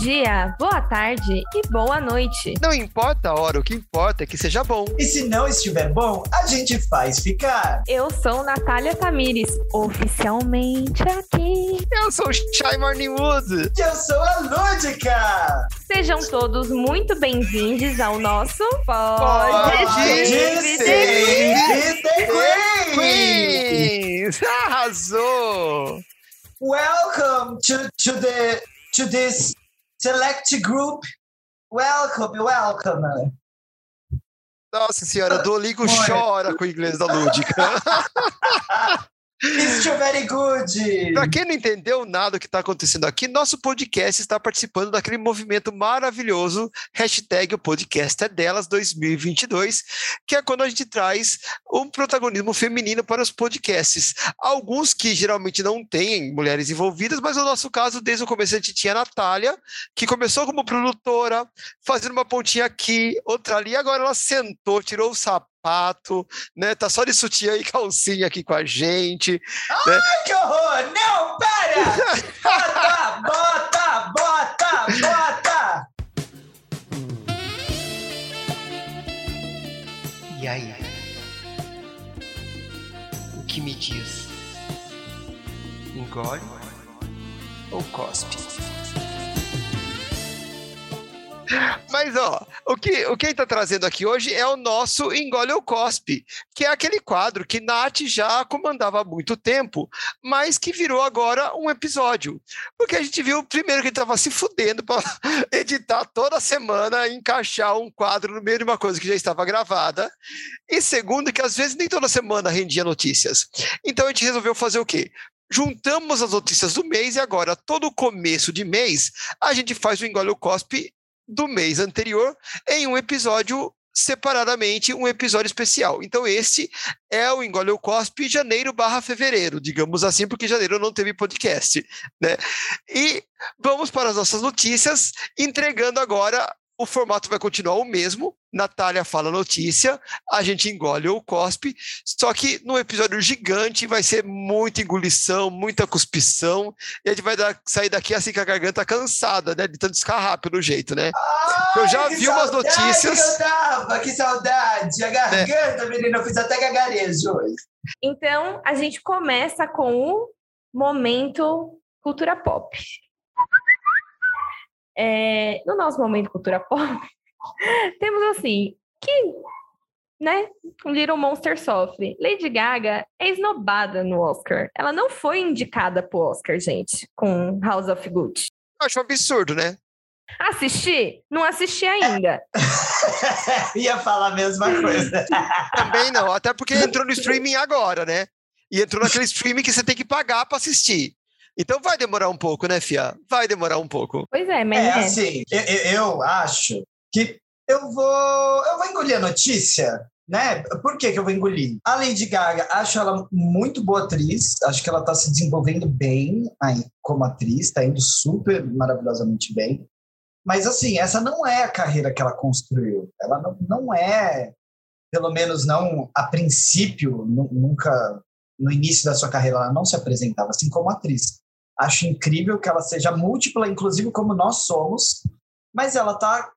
Dia, boa tarde e boa noite. Não importa a hora, o que importa é que seja bom. E se não estiver bom, a gente faz ficar. Eu sou Natália Tamires, oficialmente aqui. Eu sou o Shy Morningwood. E eu sou a Lúdica. Sejam todos muito bem-vindos ao nosso Pode Ser The Queen. Queens! Arrasou! Welcome to, to, the, to this select group. Welcome, welcome. Nossa senhora, Duolingo Foi. chora com o inglês da Lúdica. Very good. Para quem não entendeu nada do que está acontecendo aqui, nosso podcast está participando daquele movimento maravilhoso, hashtag o podcast é delas 2022, que é quando a gente traz um protagonismo feminino para os podcasts. Alguns que geralmente não têm mulheres envolvidas, mas no nosso caso, desde o começo a gente tinha a Natália, que começou como produtora, fazendo uma pontinha aqui, outra ali, agora ela sentou, tirou o sapato, né? Tá só de sutiã e calcinha aqui com a gente. Ai, que horror! Não, para! Bota, bota, bota, bota! E aí? O que me diz? Engole ou cospe? Mas, ó, o que, o que gente tá trazendo aqui hoje é o nosso Engole ou Cospe, que é aquele quadro que Nath já comandava há muito tempo, mas que virou agora um episódio. Porque a gente viu, primeiro, que ele tava se fudendo para editar toda semana, encaixar um quadro no meio de uma coisa que já estava gravada, e segundo, que às vezes nem toda semana rendia notícias. Então a gente resolveu fazer o quê? Juntamos as notícias do mês e agora, todo começo de mês, a gente faz o Engole ou Cospe do mês anterior em um episódio separadamente, um episódio especial. Então esse é o Engole ou Cospe janeiro barra fevereiro, digamos assim, porque janeiro não teve podcast, né? E vamos para as nossas notícias, entregando agora o formato vai continuar o mesmo. Natália fala notícia, a gente engole ou cospe, só que no episódio gigante vai ser muita engolição, muita cuspição, e a gente vai dar- sair daqui assim com a garganta cansada, né? De tanto escarrar pelo jeito, né? Eu já Ai, vi umas notícias. É. Que eu tava, que saudade. A garganta, menina, eu fiz até gagarejo hoje. Então, a gente começa com o momento cultura pop. É, no nosso momento cultura pop, temos assim, que, né, Little Monster sofre. Lady Gaga é esnobada no Oscar. Ela não foi indicada pro Oscar, gente, com House of Gucci. Eu acho um absurdo, né? Assisti? Não assisti ainda. Ia falar a mesma coisa. Também não, até porque entrou no streaming agora, né? E entrou naquele streaming que você tem que pagar para assistir. Então vai demorar um pouco, né, Fia? Vai demorar um pouco. Pois é, mas É né? assim, eu, eu- acho que eu vou, eu vou engolir a notícia, né? Por que, que eu vou engolir? A Lady Gaga, acho ela muito boa atriz, acho que ela tá se desenvolvendo bem aí, como atriz, tá indo super maravilhosamente bem. Mas assim, essa não é a carreira que ela construiu. Ela não, não é, pelo menos não a princípio, nu- nunca no início da sua carreira, ela não se apresentava assim como atriz. Acho incrível que ela seja múltipla, inclusive como nós somos, mas ela está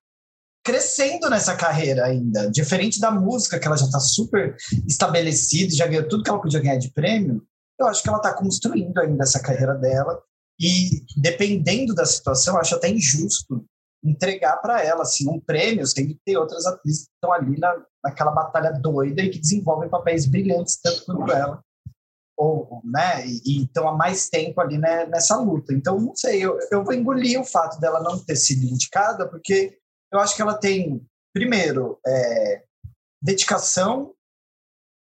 crescendo nessa carreira ainda. Diferente da música, que ela já está super estabelecida, já ganhou tudo que ela podia ganhar de prêmio, eu acho que ela está construindo ainda essa carreira dela. E dependendo da situação, acho até injusto entregar para ela assim, um prêmio, sem ter outras atrizes que estão ali na, naquela batalha doida e que desenvolvem papéis brilhantes tanto quanto ela ou né e e estão há mais tempo ali né, nessa luta então não sei eu, eu vou engolir o fato dela não ter sido indicada porque eu acho que ela tem primeiro é, dedicação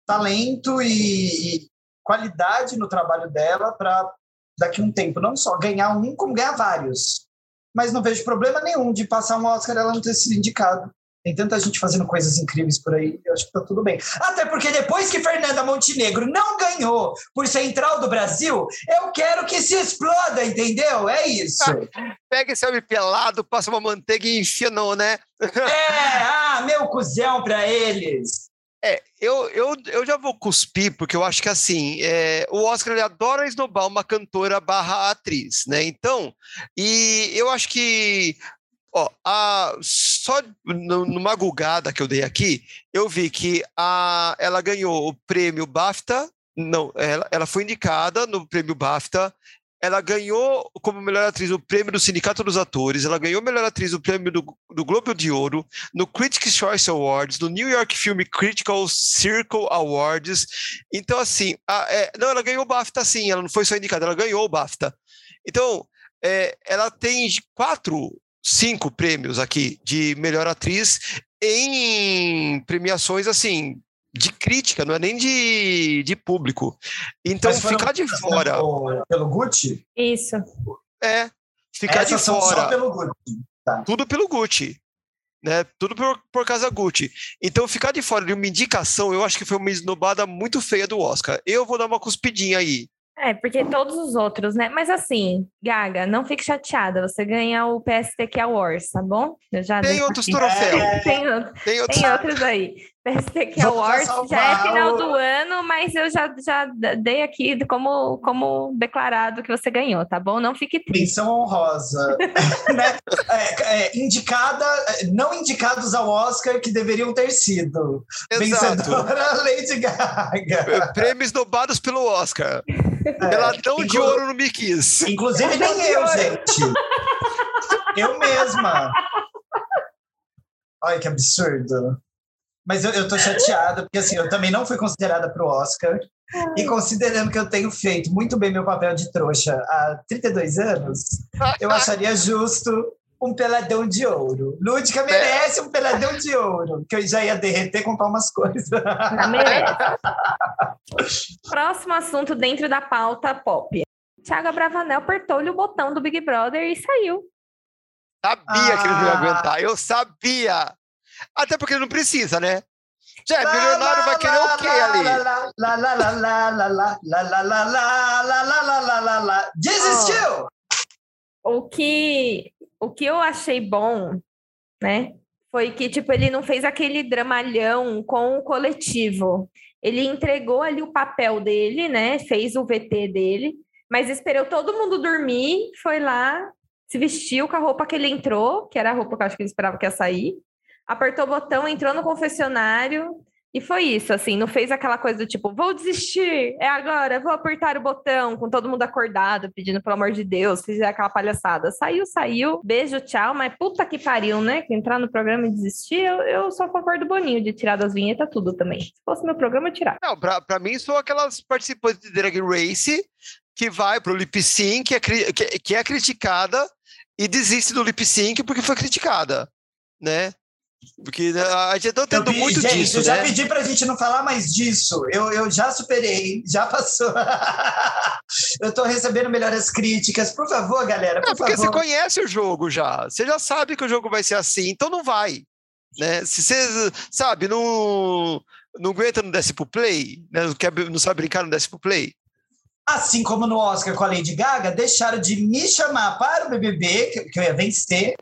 talento e, e qualidade no trabalho dela para daqui um tempo não só ganhar um, como ganhar vários. Mas não vejo problema nenhum de passar um Oscar ela não ter sido indicado. Tem tanta gente fazendo coisas incríveis por aí, eu acho que tá tudo bem. Até porque depois que Fernanda Montenegro não ganhou por Central do Brasil, eu quero que se exploda, entendeu? É isso. Pega esse homem pelado, passa uma manteiga e enfia no, né? é, ah, meu cuzão pra eles. É, eu, eu, eu já vou cuspir, porque eu acho que assim, é, o Oscar ele adora esnobar uma cantora barra atriz, né? Então, e eu acho que Ó, a, só numa gulgada que eu dei aqui, eu vi que a, ela ganhou o prêmio BAFTA, não, ela, ela foi indicada no prêmio BAFTA, ela ganhou como melhor atriz o prêmio do Sindicato dos Atores, ela ganhou melhor atriz o prêmio do, do Globo de Ouro, no Critics' Choice Awards, no New York Film Critical Circle Awards. Então, assim, a, é, não, ela ganhou o BAFTA sim, ela não foi só indicada, ela ganhou o BAFTA. Então, é, ela tem quatro cinco prêmios aqui de melhor atriz em premiações assim de crítica, não é nem de, de público. Então ficar de fora pelo, pelo Gucci? Isso. É, ficar Essas de fora. Só pelo Gucci. Tá. Tudo pelo Gucci. Né, tudo por, por causa Gucci. Então, ficar de fora de uma indicação, eu acho que foi uma esnobada muito feia do Oscar. Eu vou dar uma cuspidinha aí. É, porque todos os outros, né? Mas assim, Gaga, não fique chateada. Você ganha o PSTQ Awards, tá bom? Eu já tem outros troféus. É, tem, tem, outros. tem outros aí. PSTQ Awards já é final do ano, mas eu já, já dei aqui como, como declarado que você ganhou, tá bom? Não fique triste. Menção honrosa. né? é, é, indicada, não indicados ao Oscar que deveriam ter sido. Exato. Vencedora Lady Gaga. Prêmios dobados pelo Oscar. É, Peladão inclu... de ouro no Mickey's. Inclusive nem eu, gente. eu mesma. Olha que absurdo. Mas eu, eu tô chateada, porque assim, eu também não fui considerada para o Oscar. E considerando que eu tenho feito muito bem meu papel de trouxa há 32 anos, eu acharia justo um peladão de ouro. Lúdica é. merece um peladão de ouro, que eu já ia derreter com umas coisas. Não merece. Próximo assunto dentro da pauta pop. Tiago Bravanel apertou-lhe o botão do Big Brother e saiu. Sabia ah. que ele não ia aguentar, eu sabia. Até porque ele não precisa, né? Já é milionário, vai querer o quê ali? Desistiu! O que, o que eu achei bom, né? Foi que, tipo, ele não fez aquele dramalhão com o coletivo. Ele entregou ali o papel dele, né? Fez o VT dele, mas esperou todo mundo dormir, foi lá, se vestiu com a roupa que ele entrou, que era a roupa que eu acho que ele esperava que ia sair, apertou o botão, entrou no confessionário e foi isso, assim, não fez aquela coisa do tipo, vou desistir, é agora, vou apertar o botão, com todo mundo acordado, pedindo pelo amor de Deus, fizer aquela palhaçada. Saiu, saiu, beijo, tchau, mas puta que pariu, né? Que entrar no programa e desistir, eu, eu só concordo boninho de tirar das vinhetas tudo também. Se fosse meu programa, eu tirar. Não, pra, pra mim são aquelas participantes de Drag Race que vai pro lip sync, que é, que, que é criticada e desiste do lip sync porque foi criticada, né? Porque a gente tá tendo muito gente, disso, eu já né? pedi pra gente não falar mais disso. Eu, eu já superei, já passou. eu tô recebendo melhores críticas. Por favor, galera, por não, porque favor. você conhece o jogo já. Você já sabe que o jogo vai ser assim, então não vai. Né? Se você, sabe, não, não aguenta no desce pro play, né? não, quer, não sabe brincar no desce pro play, Assim como no Oscar com a Lady Gaga, deixaram de me chamar para o BBB, que eu ia vencer,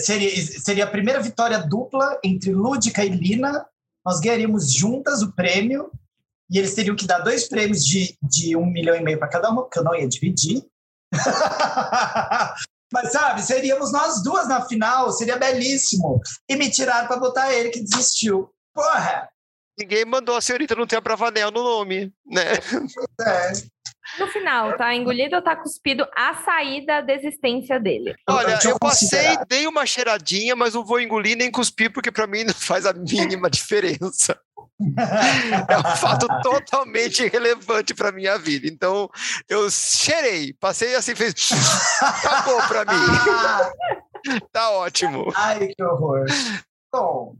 seria, seria a primeira vitória dupla entre Lúdica e Lina. Nós ganharíamos juntas o prêmio e eles teriam que dar dois prêmios de, de um milhão e meio para cada uma, porque eu não ia dividir. Mas sabe, seríamos nós duas na final, seria belíssimo. E me tiraram para botar ele que desistiu. Porra! Ninguém mandou a senhorita não ter a Bravanel no nome, né? É. No final, tá engolido ou tá cuspido a saída da existência dele? Olha, eu passei, dei uma cheiradinha, mas não vou engolir nem cuspir, porque para mim não faz a mínima diferença. é um fato totalmente irrelevante para minha vida. Então, eu cheirei, passei assim, fez. Acabou para mim. tá ótimo. Ai, que horror. Bom,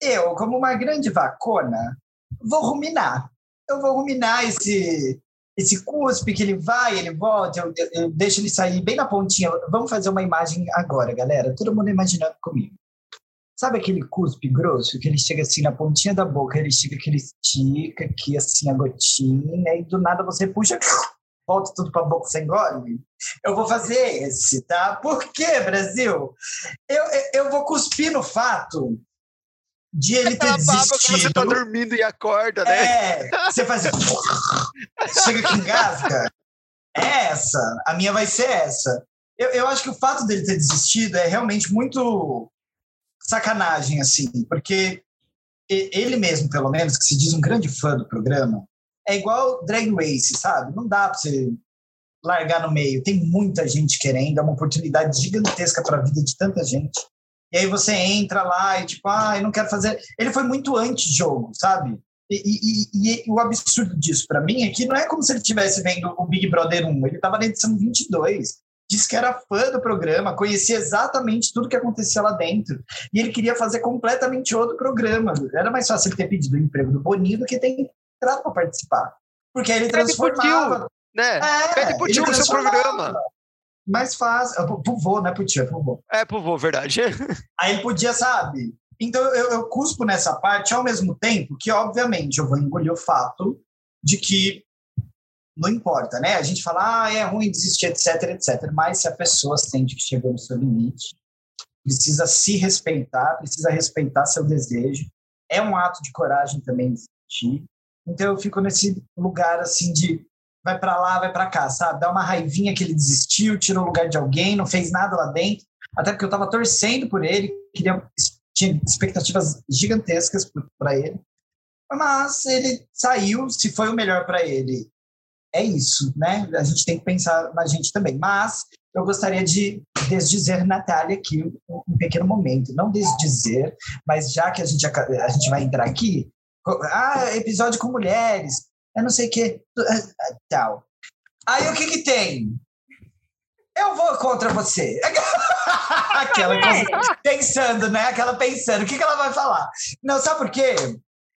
eu, como uma grande vacona, vou ruminar eu vou ruminar esse, esse cuspe que ele vai, ele volta, eu, eu, eu deixo ele sair bem na pontinha. Vamos fazer uma imagem agora, galera. Todo mundo imaginando comigo. Sabe aquele cuspe grosso que ele chega assim na pontinha da boca, ele chega que ele estica aqui assim a gotinha e do nada você puxa, volta tudo para a boca sem engole? Eu vou fazer esse, tá? Por quê, Brasil? Eu, eu vou cuspir no fato de ele ter desistido. que você tá dormindo e acorda, né? É, você faz. Chega que engasga. É essa. A minha vai ser essa. Eu, eu acho que o fato dele ter desistido é realmente muito sacanagem, assim, porque ele mesmo, pelo menos, que se diz um grande fã do programa, é igual Drag Race, sabe? Não dá pra você largar no meio. Tem muita gente querendo, é uma oportunidade gigantesca para a vida de tanta gente. E aí você entra lá e tipo, ah, eu não quero fazer. Ele foi muito anti-jogo, sabe? E, e, e, o absurdo disso para mim é que não é como se ele estivesse vendo o Big Brother 1, ele estava na edição 22. Disse que era fã do programa, conhecia exatamente tudo que acontecia lá dentro. E ele queria fazer completamente outro programa. Era mais fácil ele ter pedido o emprego do Boninho do que ter entrado para participar. Porque aí ele transformava. né? É, Pede pro tio no seu programa mais fácil. Pro vô, né? Pro tio, é pro vô. É, pro vô, verdade. Aí ele podia, sabe? Então eu, eu cuspo nessa parte ao mesmo tempo que, obviamente, eu vou engolir o fato de que não importa, né? A gente fala, ah, é ruim desistir, etc, etc. Mas se a pessoa sente que chegou no seu limite, precisa se respeitar, precisa respeitar seu desejo. É um ato de coragem também desistir. Então eu fico nesse lugar assim de vai para lá, vai para cá, sabe? Dá uma raivinha que ele desistiu, tirou o lugar de alguém, não fez nada lá dentro. Até porque eu estava torcendo por ele, queria, tinha expectativas gigantescas para ele. Mas ele saiu, se foi o melhor para ele, é isso, né? A gente tem que pensar na gente também. Mas eu gostaria de desdizer Natália aqui um, pequeno momento. Não desdizer, mas já que a gente, a gente vai entrar aqui, ah, episódio com mulheres, eu não sei o que, é, é, tal. Aí o que que tem? Eu vou contra você. Aquela é. pensando, né? Aquela pensando, o que, que ela vai falar? Não, sabe por quê?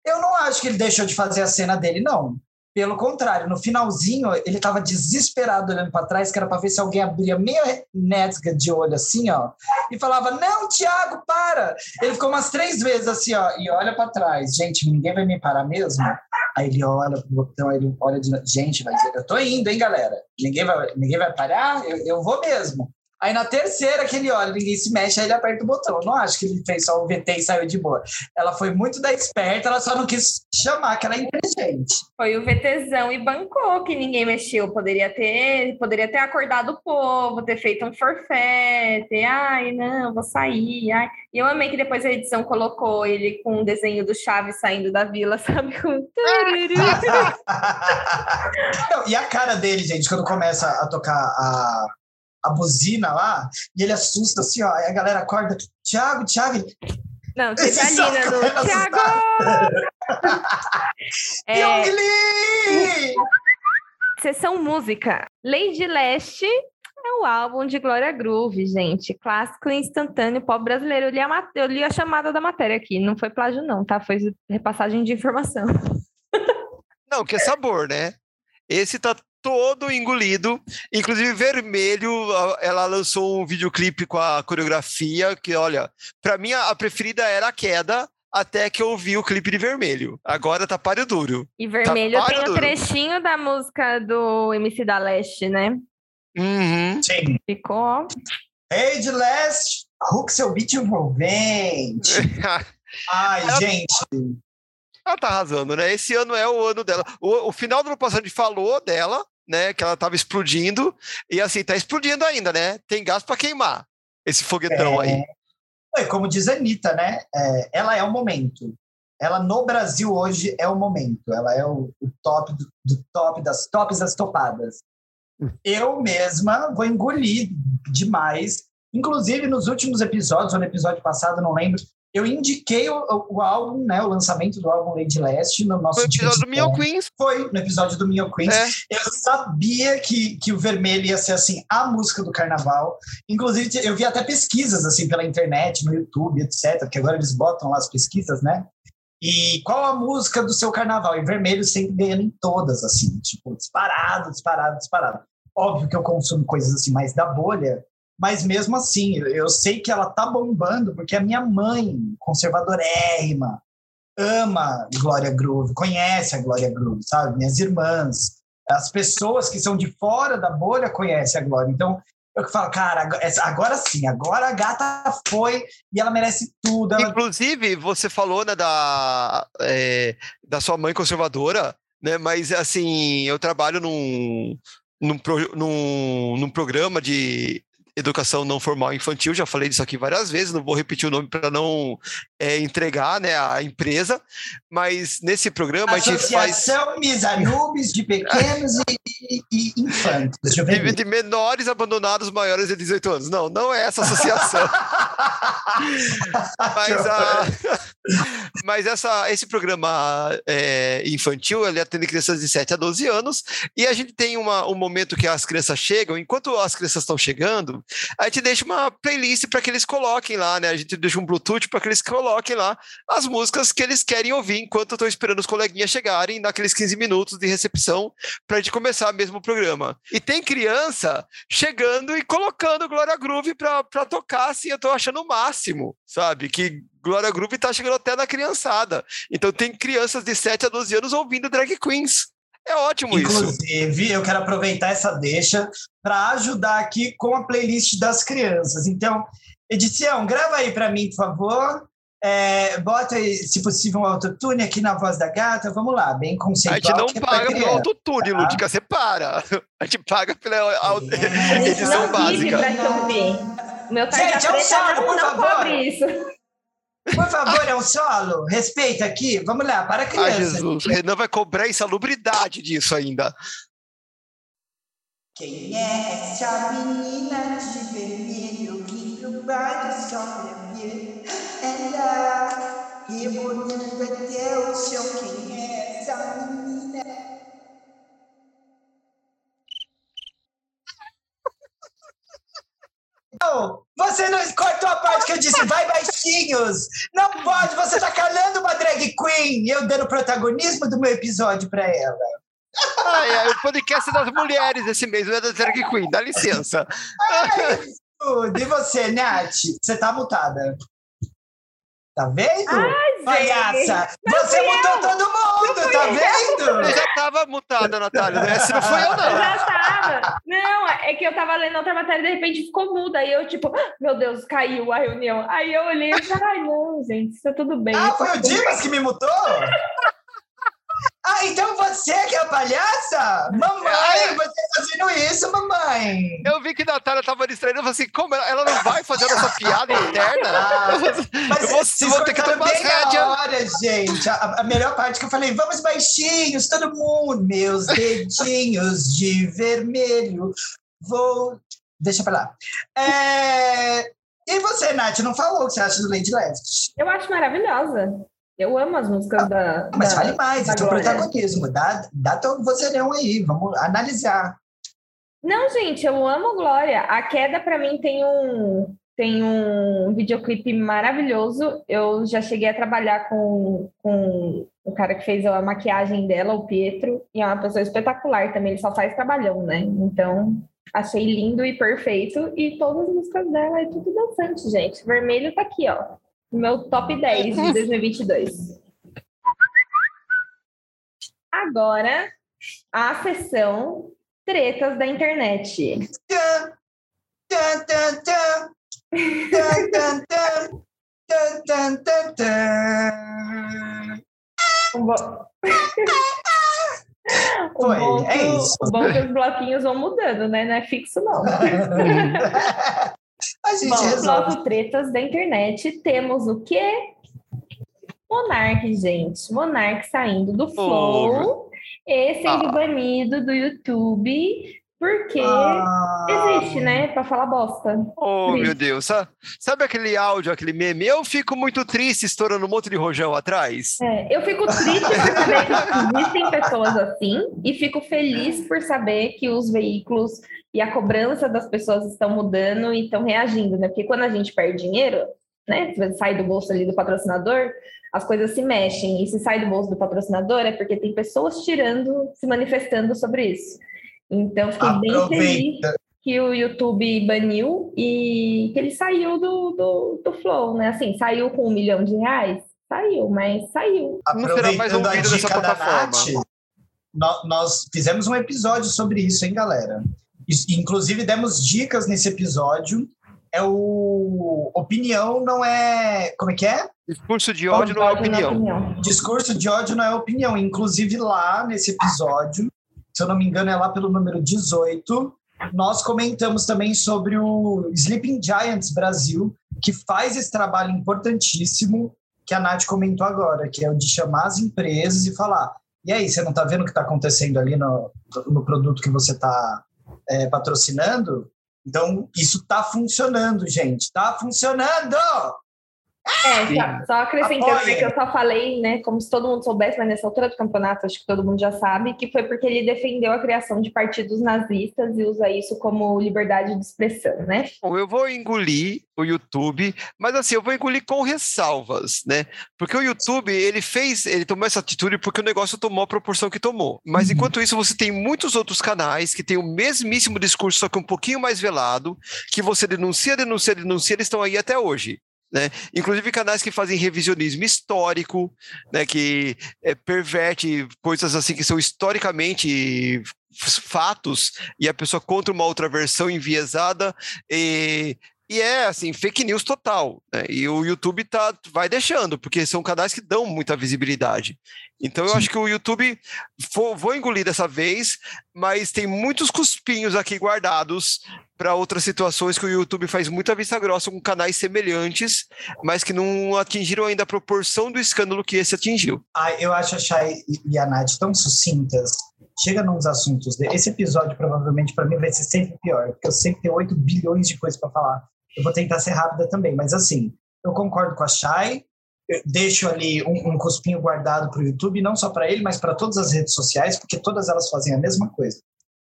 Eu não acho que ele deixou de fazer a cena dele, não. Pelo contrário, no finalzinho, ele estava desesperado olhando para trás, que era para ver se alguém abria meia nesga de olho assim, ó, e falava: Não, Tiago, para! Ele ficou umas três vezes assim, ó, e olha para trás. Gente, ninguém vai me parar mesmo? Aí ele olha pro botão, aí ele olha de Gente, mas eu tô indo, hein, galera? Ninguém vai, ninguém vai parar? Eu, eu vou mesmo. Aí na terceira que ele olha, ninguém se mexe, aí ele aperta o botão. Eu não acho que ele fez só o VT e saiu de boa. Ela foi muito da esperta, ela só não quis chamar que ela é inteligente. Foi o VTzão e bancou que ninguém mexeu. Poderia ter, poderia ter acordado o povo, ter feito um forfé, ter, ai, não, vou sair. Ai. E eu amei que depois a edição colocou ele com um desenho do Chaves saindo da vila, sabe? Com... não, e a cara dele, gente, quando começa a tocar a a buzina lá, e ele assusta assim, ó, aí a galera acorda, Thiago, Thiago. Não, teve a Lina do Thiago! é... Sessão música. Lady Leste é o álbum de Glória Groove, gente. Clássico instantâneo pop brasileiro. Eu li, a, eu li a chamada da matéria aqui, não foi plágio não, tá? Foi repassagem de informação. Não, que é sabor, né? Esse tá todo engolido. Inclusive, Vermelho, ela lançou um videoclipe com a coreografia, que, olha, para mim a preferida era a queda, até que eu vi o clipe de Vermelho. Agora tá páreo duro. E Vermelho tá tem o um trechinho da música do MC da Leste, né? Uhum. Sim. Ficou. Ei, de Leste, hook seu beat envolvente. Ai, ela... gente. Ela tá arrasando, né? Esse ano é o ano dela. O, o final do ano passado a gente falou dela, né? Que ela estava explodindo. E assim, está explodindo ainda, né? Tem gás para queimar esse foguetão é... aí. É, como diz a Anitta, né? É, ela é o momento. Ela no Brasil hoje é o momento. Ela é o, o top do, do, top das tops das topadas. Eu mesma vou engolir demais. Inclusive, nos últimos episódios, ou no episódio passado, não lembro, eu indiquei o, o, álbum, né, o lançamento do álbum Lady Leste no nosso Foi episódio do Mio Queens. Foi no episódio do Mio Queens. É. Eu sabia que, que o Vermelho ia ser, assim, a música do carnaval. Inclusive, eu vi até pesquisas, assim, pela internet, no YouTube, etc., que agora eles botam lá as pesquisas, né? E qual a música do seu carnaval? E vermelho sempre ganhando em todas, assim, tipo, disparado, disparado, disparado. Óbvio que eu consumo coisas assim mais da bolha, mas mesmo assim, eu sei que ela tá bombando porque a minha mãe, conservadorérrima, ama Glória Groove, conhece a Glória Groove, sabe? Minhas irmãs, as pessoas que são de fora da bolha conhecem a Glória. Então, eu falo, cara, agora sim, agora a gata foi e ela merece tudo. Ela... Inclusive, você falou né, da, é, da sua mãe conservadora, né? Mas assim, eu trabalho num, num, num, num programa de educação não formal infantil, já falei disso aqui várias vezes, não vou repetir o nome para não é, entregar né, a empresa, mas nesse programa Associação a gente faz... Associação Misanubes de Pequenos e, e, e Infantes. De, de, menores abandonados maiores de 18 anos. Não, não é essa associação. mas, a, mas essa, esse programa é, infantil, ele atende crianças de 7 a 12 anos, e a gente tem uma, um momento que as crianças chegam, enquanto as crianças estão chegando, a gente deixa uma playlist para que eles coloquem lá, né? A gente deixa um Bluetooth para que eles coloquem lá as músicas que eles querem ouvir enquanto eu estou esperando os coleguinhas chegarem naqueles 15 minutos de recepção para a gente começar mesmo o programa. E tem criança chegando e colocando Glória Groove para tocar, assim, eu estou achando o máximo, sabe? Que Glória Groove está chegando até na criançada. Então tem crianças de 7 a 12 anos ouvindo drag queens. É ótimo Inclusive, isso. Inclusive, eu quero aproveitar essa deixa para ajudar aqui com a playlist das crianças. Então, edição, grava aí para mim, por favor. É, bota, se possível, um autotune aqui na voz da gata. Vamos lá, bem conceitual. A gente não é paga pelo autotune, tá? Lúdica, você para. A gente paga pela é, edição básica. Meu gente, é um solo, por não favor. isso. Por favor, é um solo. Respeita aqui. Vamos lá, para a criança. Ah, Jesus. Renan vai cobrar insalubridade disso ainda. Quem é essa menina de vermelho que no bar sobrevive? Ela rebolando até o chão. Quem é essa menina? Não, você não cortou a parte que eu disse, vai baixinhos. Não pode, você tá calando uma drag queen. Eu dando protagonismo do meu episódio para ela. Ai, ai, o podcast das mulheres esse mês, não é da drag queen, dá licença. Ai, e você, Nath? Você tá mutada. Tá vendo? Ai, Palhaça! Você mutou todo mundo, tá vendo? Você já tava mutada, Natália? Se não foi eu, não. Eu já tava. Não, é que eu tava lendo outra matéria e de repente ficou muda. Aí eu, tipo, meu Deus, caiu a reunião. Aí eu olhei e falei, ai, não, gente, isso tá tudo bem. Ah, foi o Dimas que me mutou? Ah, então você que é a palhaça? Mamãe, você tá fazendo isso, mamãe. Eu vi que a Natália tava distraída, eu falei assim, como ela, ela não vai fazer essa piada interna? Ah, mas eu vou, vocês vou ter que tomar bem rédea. hora, gente. A, a, melhor parte que eu falei, vamos baixinhos, todo mundo. Meus dedinhos de vermelho. Vou... Deixa pra lá. É... E você, Nath, não falou o que você acha do Lady Left? Eu acho maravilhosa. Eu amo as músicas ah, da. Mas da, fale mais, é teu protagonismo. Dá, dá teu vozeirão aí, vamos analisar. Não, gente, eu amo Glória. A queda, para mim, tem um, tem um videoclipe maravilhoso. Eu já cheguei a trabalhar com, com o cara que fez a maquiagem dela, o Pietro, e é uma pessoa espetacular também. Ele só faz trabalhão, né? Então, achei lindo e perfeito. E todas as músicas dela é tudo dançante, gente. Vermelho tá aqui, ó. Meu top 10 de 2022. Agora, a sessão tretas da internet. Foi, bom é isso. O bom que os bloquinhos vão mudando, né? Não é fixo, não. A gente Bom, resolve. tretas da internet, temos o quê? Monark, gente. Monark saindo do Flow oh. e sendo ah. banido do YouTube porque ah. existe, né? Pra falar bosta. Oh, triste. meu Deus. Sabe aquele áudio, aquele meme? Eu fico muito triste estourando um monte de rojão atrás. É, eu fico triste por saber que existem pessoas assim e fico feliz por saber que os veículos e a cobrança das pessoas estão mudando e estão reagindo, né? Porque quando a gente perde dinheiro, né? Se sai do bolso ali do patrocinador, as coisas se mexem. E se sai do bolso do patrocinador é porque tem pessoas tirando, se manifestando sobre isso. Então, fiquei Aproveita. bem feliz que o YouTube baniu e que ele saiu do, do, do Flow, né? Assim, saiu com um milhão de reais? Saiu, mas saiu. Não será mais ouvido dessa plataforma. Nath, nós fizemos um episódio sobre isso, hein, galera? Inclusive, demos dicas nesse episódio. É o. Opinião não é. Como é que é? Discurso de ódio não é opinião. opinião. Discurso de ódio não é opinião. Inclusive, lá nesse episódio, se eu não me engano, é lá pelo número 18, nós comentamos também sobre o Sleeping Giants Brasil, que faz esse trabalho importantíssimo que a Nath comentou agora, que é o de chamar as empresas e falar: e aí, você não está vendo o que está acontecendo ali no, no produto que você está é, patrocinando? Então, isso está funcionando, gente. Está funcionando! É, só, só acrescentando né, que eu só falei, né, como se todo mundo soubesse, mas nessa altura do campeonato acho que todo mundo já sabe, que foi porque ele defendeu a criação de partidos nazistas e usa isso como liberdade de expressão, né? Bom, eu vou engolir o YouTube, mas assim, eu vou engolir com ressalvas, né? Porque o YouTube, ele fez, ele tomou essa atitude porque o negócio tomou a proporção que tomou. Mas uhum. enquanto isso, você tem muitos outros canais que têm o mesmíssimo discurso, só que um pouquinho mais velado, que você denuncia, denuncia, denuncia, eles estão aí até hoje. Né? Inclusive canais que fazem revisionismo histórico, né? que é, perverte coisas assim que são historicamente fatos e a pessoa contra uma outra versão enviesada e, e é assim, fake news total. Né? E o YouTube tá, vai deixando, porque são canais que dão muita visibilidade. Então eu Sim. acho que o YouTube vou, vou engolir dessa vez, mas tem muitos cuspinhos aqui guardados para outras situações que o YouTube faz muita vista grossa com canais semelhantes, mas que não atingiram ainda a proporção do escândalo que esse atingiu. Ah, eu acho a Chay e a Nath tão sucintas. Chega nos assuntos. Esse episódio, provavelmente, para mim, vai ser sempre pior, porque eu sempre tenho 8 bilhões de coisas para falar. Eu vou tentar ser rápida também, mas assim, eu concordo com a Chay, deixo ali um, um cuspinho guardado para o YouTube, não só para ele, mas para todas as redes sociais, porque todas elas fazem a mesma coisa.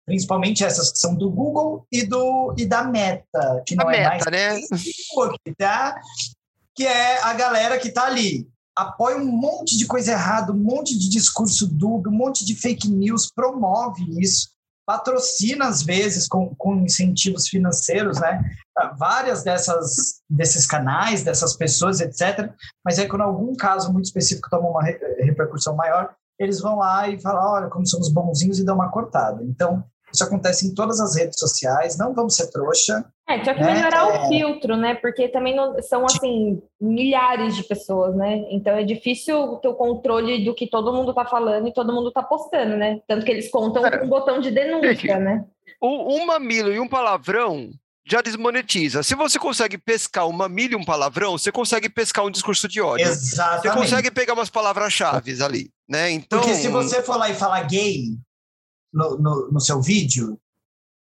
Principalmente essas que são do Google e, do, e da Meta, que não a é meta, mais né? Facebook, tá? que é a galera que está ali. Apoia um monte de coisa errada, um monte de discurso dúbio, um monte de fake news, promove isso patrocina às vezes com, com incentivos financeiros, né? Várias dessas desses canais, dessas pessoas, etc. Mas é quando algum caso muito específico toma uma repercussão maior, eles vão lá e falam, olha, como somos bonzinhos e dão uma cortada. Então, isso acontece em todas as redes sociais, não vamos ser trouxa. É, tinha que né? melhorar é... o filtro, né? Porque também não, são, assim, milhares de pessoas, né? Então é difícil ter o controle do que todo mundo tá falando e todo mundo tá postando, né? Tanto que eles contam com um botão de denúncia, né? Um mamilo e um palavrão já desmonetiza. Se você consegue pescar um mamilo e um palavrão, você consegue pescar um discurso de ódio. Exatamente. Você consegue pegar umas palavras-chave ali, né? Então... Porque se você for lá e falar gay, no, no, no seu vídeo,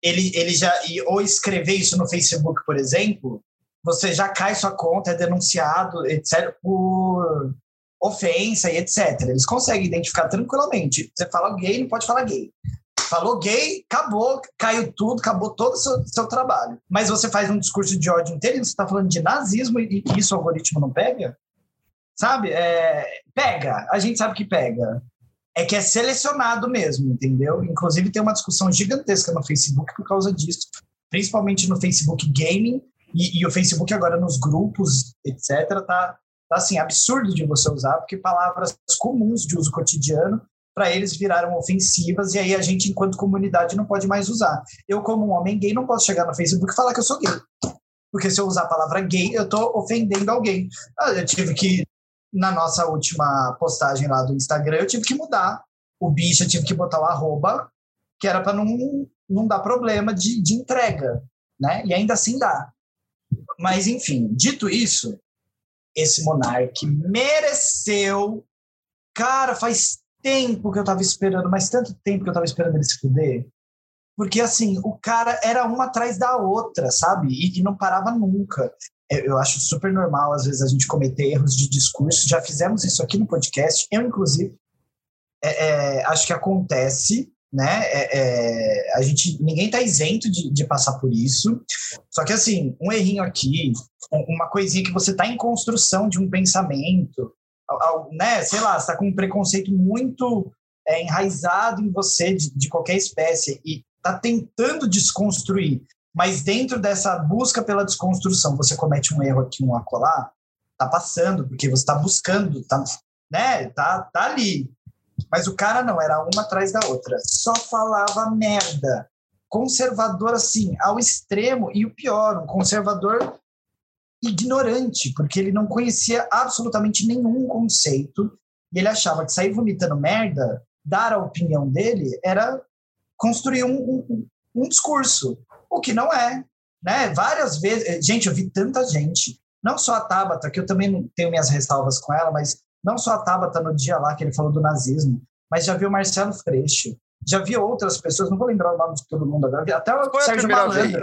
ele, ele já ou escrever isso no Facebook, por exemplo, você já cai sua conta, é denunciado, etc, por ofensa e etc. Eles conseguem identificar tranquilamente. Você fala gay, não pode falar gay. Falou gay, acabou, caiu tudo, acabou todo o seu, seu trabalho. Mas você faz um discurso de ódio inteiro, você está falando de nazismo e, e isso o algoritmo não pega? Sabe? É, pega, a gente sabe que pega é que é selecionado mesmo, entendeu? Inclusive tem uma discussão gigantesca no Facebook por causa disso, principalmente no Facebook Gaming e, e o Facebook agora nos grupos, etc. Tá, tá assim absurdo de você usar porque palavras comuns de uso cotidiano para eles viraram ofensivas e aí a gente enquanto comunidade não pode mais usar. Eu como um homem gay não posso chegar no Facebook e falar que eu sou gay. Porque se eu usar a palavra gay, eu estou ofendendo alguém. Ah, eu tive que na nossa última postagem lá do Instagram, eu tive que mudar o bicho, eu tive que botar o arroba, que era para não, não dar problema de, de entrega, né? E ainda assim dá. Mas, enfim, dito isso, esse monarque mereceu. Cara, faz tempo que eu tava esperando, mas tanto tempo que eu tava esperando ele se fuder. Porque, assim, o cara era uma atrás da outra, sabe? E, e não parava nunca. É, eu acho super normal, às vezes, a gente cometer erros de discurso. Já fizemos isso aqui no podcast, eu, inclusive. É, é, acho que acontece, né? É, é, a gente, ninguém está isento de, de, passar por isso. Só que assim, um errinho aqui, uma coisinha que você está em construção de um pensamento, né? Sei lá, está com um preconceito muito é, enraizado em você de, de qualquer espécie e está tentando desconstruir. Mas dentro dessa busca pela desconstrução, você comete um erro aqui, um acolá, tá passando, porque você está buscando, tá, né? Tá, tá ali. Mas o cara não, era uma atrás da outra. Só falava merda. Conservador, assim, ao extremo. E o pior, um conservador ignorante, porque ele não conhecia absolutamente nenhum conceito. E ele achava que sair vomitando merda, dar a opinião dele, era construir um, um, um discurso. O que não é. Né? Várias vezes. Gente, eu vi tanta gente não só a Tabata, que eu também tenho minhas ressalvas com ela, mas não só a Tabata no dia lá que ele falou do nazismo, mas já vi o Marcelo Freixo, já vi outras pessoas, não vou lembrar o nome de todo mundo agora, até o Foi Sérgio Malandro.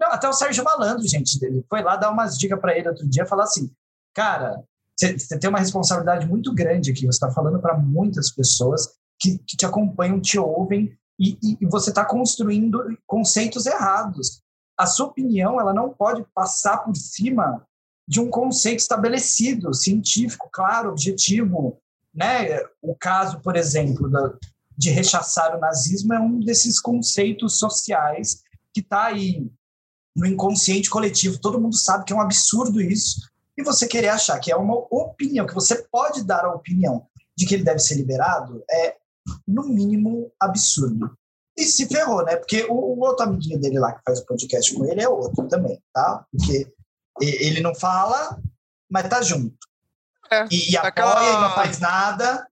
Não, até o Sérgio Malandro, gente, ele foi lá dar umas dicas para ele outro dia, falar assim, cara, você tem uma responsabilidade muito grande aqui, você está falando para muitas pessoas que, que, te acompanham, te ouvem, e, e, você está construindo conceitos errados. A sua opinião, ela não pode passar por cima de um conceito estabelecido, científico, claro, objetivo. Né? O caso, por exemplo, da, de rechaçar o nazismo é um desses conceitos sociais que está aí no inconsciente coletivo. Todo mundo sabe que é um absurdo isso. E você querer achar que é uma opinião, que você pode dar a opinião de que ele deve ser liberado, é, no mínimo, absurdo. E se ferrou, né? Porque o, o outro amiguinho dele lá que faz o podcast com ele é outro também, tá? Porque ele não fala, mas tá junto. É, e, e apoia aquela... e não faz nada.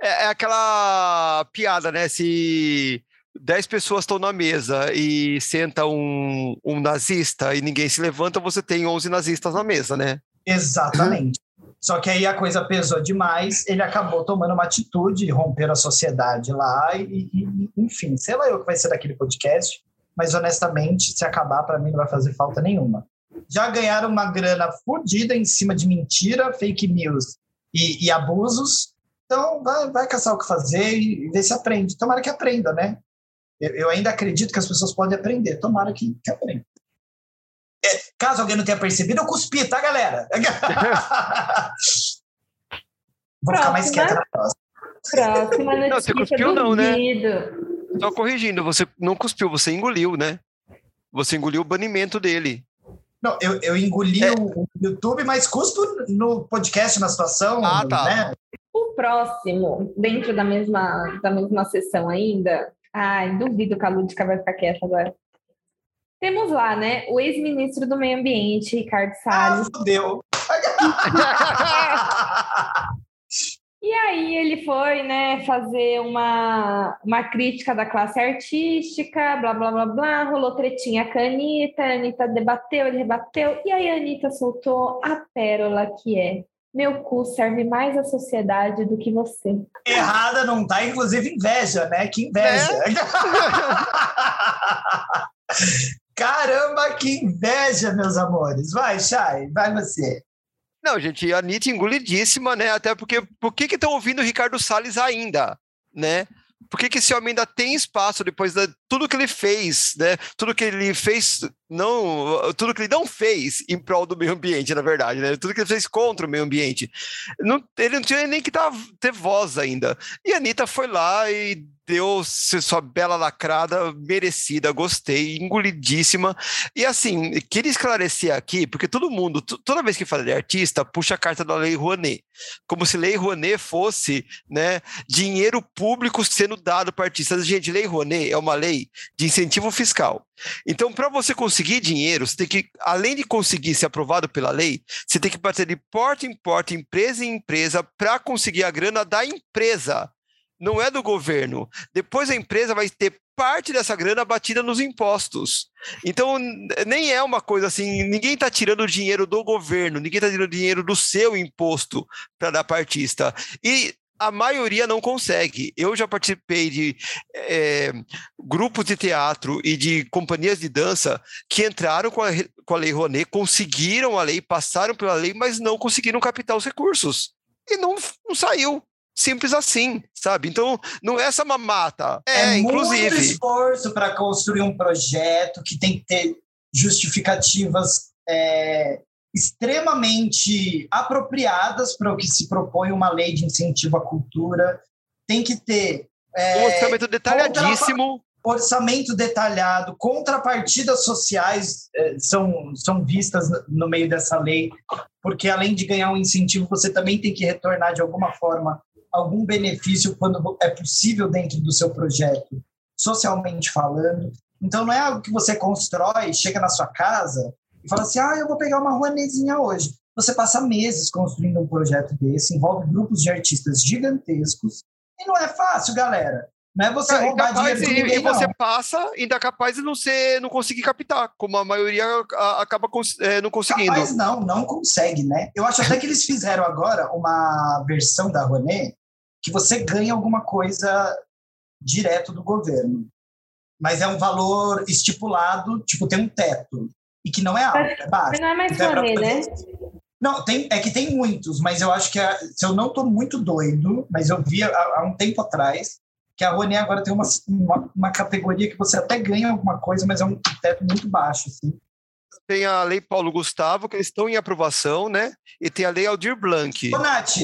É, é, aquela piada, né? Se 10 pessoas estão na mesa e senta um, um nazista e ninguém se levanta, você tem 11 nazistas na mesa, né? Exatamente. Só que aí a coisa pesou demais, ele acabou tomando uma atitude, romper a sociedade lá, e, e, enfim, sei lá eu que vai ser daquele podcast, mas honestamente, se acabar, para mim não vai fazer falta nenhuma já ganharam uma grana fodida em cima de mentira, fake news e, e abusos. Então, vai, vai caçar o que fazer e, e ver se aprende. Tomara que aprenda, né? Eu, eu, ainda acredito que as pessoas podem aprender. Tomara que, que aprenda. É, caso alguém não tenha percebido, eu cuspi, tá, galera? Vou ficar mais quieta na próxima. Próxima notícia não, você cuspiu não, né? Só corrigindo, você não cuspiu, você engoliu, né? Você engoliu o banimento dele. Não, eu, eu engoli é. o YouTube, mas cuspo no podcast, na situação. Ah, tá. Né? O próximo, dentro da mesma, da mesma sessão ainda. Ai, duvido que a Lúdica vai ficar quieta agora. Temos lá, né, o ex-ministro do Meio Ambiente, Ricardo Salles. Ah, fudeu. E aí ele foi, né, fazer uma, uma crítica da classe artística, blá, blá, blá, blá, rolou tretinha com a Anitta, a Anitta debateu, ele rebateu, e aí a Anitta soltou a pérola que é meu cu serve mais à sociedade do que você. Errada não tá, inclusive inveja, né? Que inveja. É? Caramba, que inveja, meus amores. Vai, Chay, vai você. Não, gente, a Anitta engolidíssima, né? Até porque por que estão ouvindo o Ricardo Salles ainda, né? Por que, que esse homem ainda tem espaço depois de tudo que ele fez, né? Tudo que ele fez, não, tudo que ele não fez em prol do meio ambiente, na verdade, né? Tudo que ele fez contra o meio ambiente. Não, ele não tinha nem que tá, ter voz ainda. E a Anitta foi lá e deu sua bela lacrada merecida, gostei, engolidíssima. E assim, queria esclarecer aqui, porque todo mundo, toda vez que fala de artista, puxa a carta da Lei Rouanet, como se Lei Rouanet fosse né, dinheiro público sendo dado para artistas. Gente, Lei Rouanet é uma lei de incentivo fiscal. Então, para você conseguir dinheiro, você tem que, além de conseguir ser aprovado pela lei, você tem que bater de porta em porta, empresa em empresa, para conseguir a grana da empresa não é do governo. Depois a empresa vai ter parte dessa grana batida nos impostos. Então, nem é uma coisa assim, ninguém está tirando dinheiro do governo, ninguém está tirando dinheiro do seu imposto para dar partista. E a maioria não consegue. Eu já participei de é, grupos de teatro e de companhias de dança que entraram com a, com a Lei Rouanet, conseguiram a lei, passaram pela lei, mas não conseguiram captar os recursos. E não, não saiu Simples assim, sabe? Então, não é essa mamata. É, É inclusive. muito esforço para construir um projeto que tem que ter justificativas é, extremamente apropriadas para o que se propõe uma lei de incentivo à cultura. Tem que ter é, orçamento detalhadíssimo. orçamento detalhado, contrapartidas sociais eh, são, são vistas no meio dessa lei, porque além de ganhar um incentivo, você também tem que retornar de alguma forma algum benefício quando é possível dentro do seu projeto, socialmente falando. Então não é algo que você constrói, chega na sua casa e fala assim: ah, eu vou pegar uma ruanezinha hoje. Você passa meses construindo um projeto desse, envolve grupos de artistas gigantescos, e não é fácil, galera. Não é você É, roubar capaz, dinheiro de e, e você passa, ainda capaz de não, ser, não conseguir captar, como a maioria acaba é, não conseguindo. Mas não, não consegue, né? Eu acho até que eles fizeram agora uma versão da Rouanet que você ganha alguma coisa direto do governo. Mas é um valor estipulado, tipo, tem um teto. E que não é alto, é baixo. Mas não é mais Então é né? Não, tem, é que tem muitos, mas eu acho que, a- se eu não estou muito doido, mas eu vi há, há um tempo atrás, que a Rouanet agora tem uma, uma, uma categoria que você até ganha alguma coisa, mas é um teto muito baixo, assim. Tem a lei Paulo Gustavo, que eles estão em aprovação, né? E tem a lei Aldir Blanc. Ô, Nath,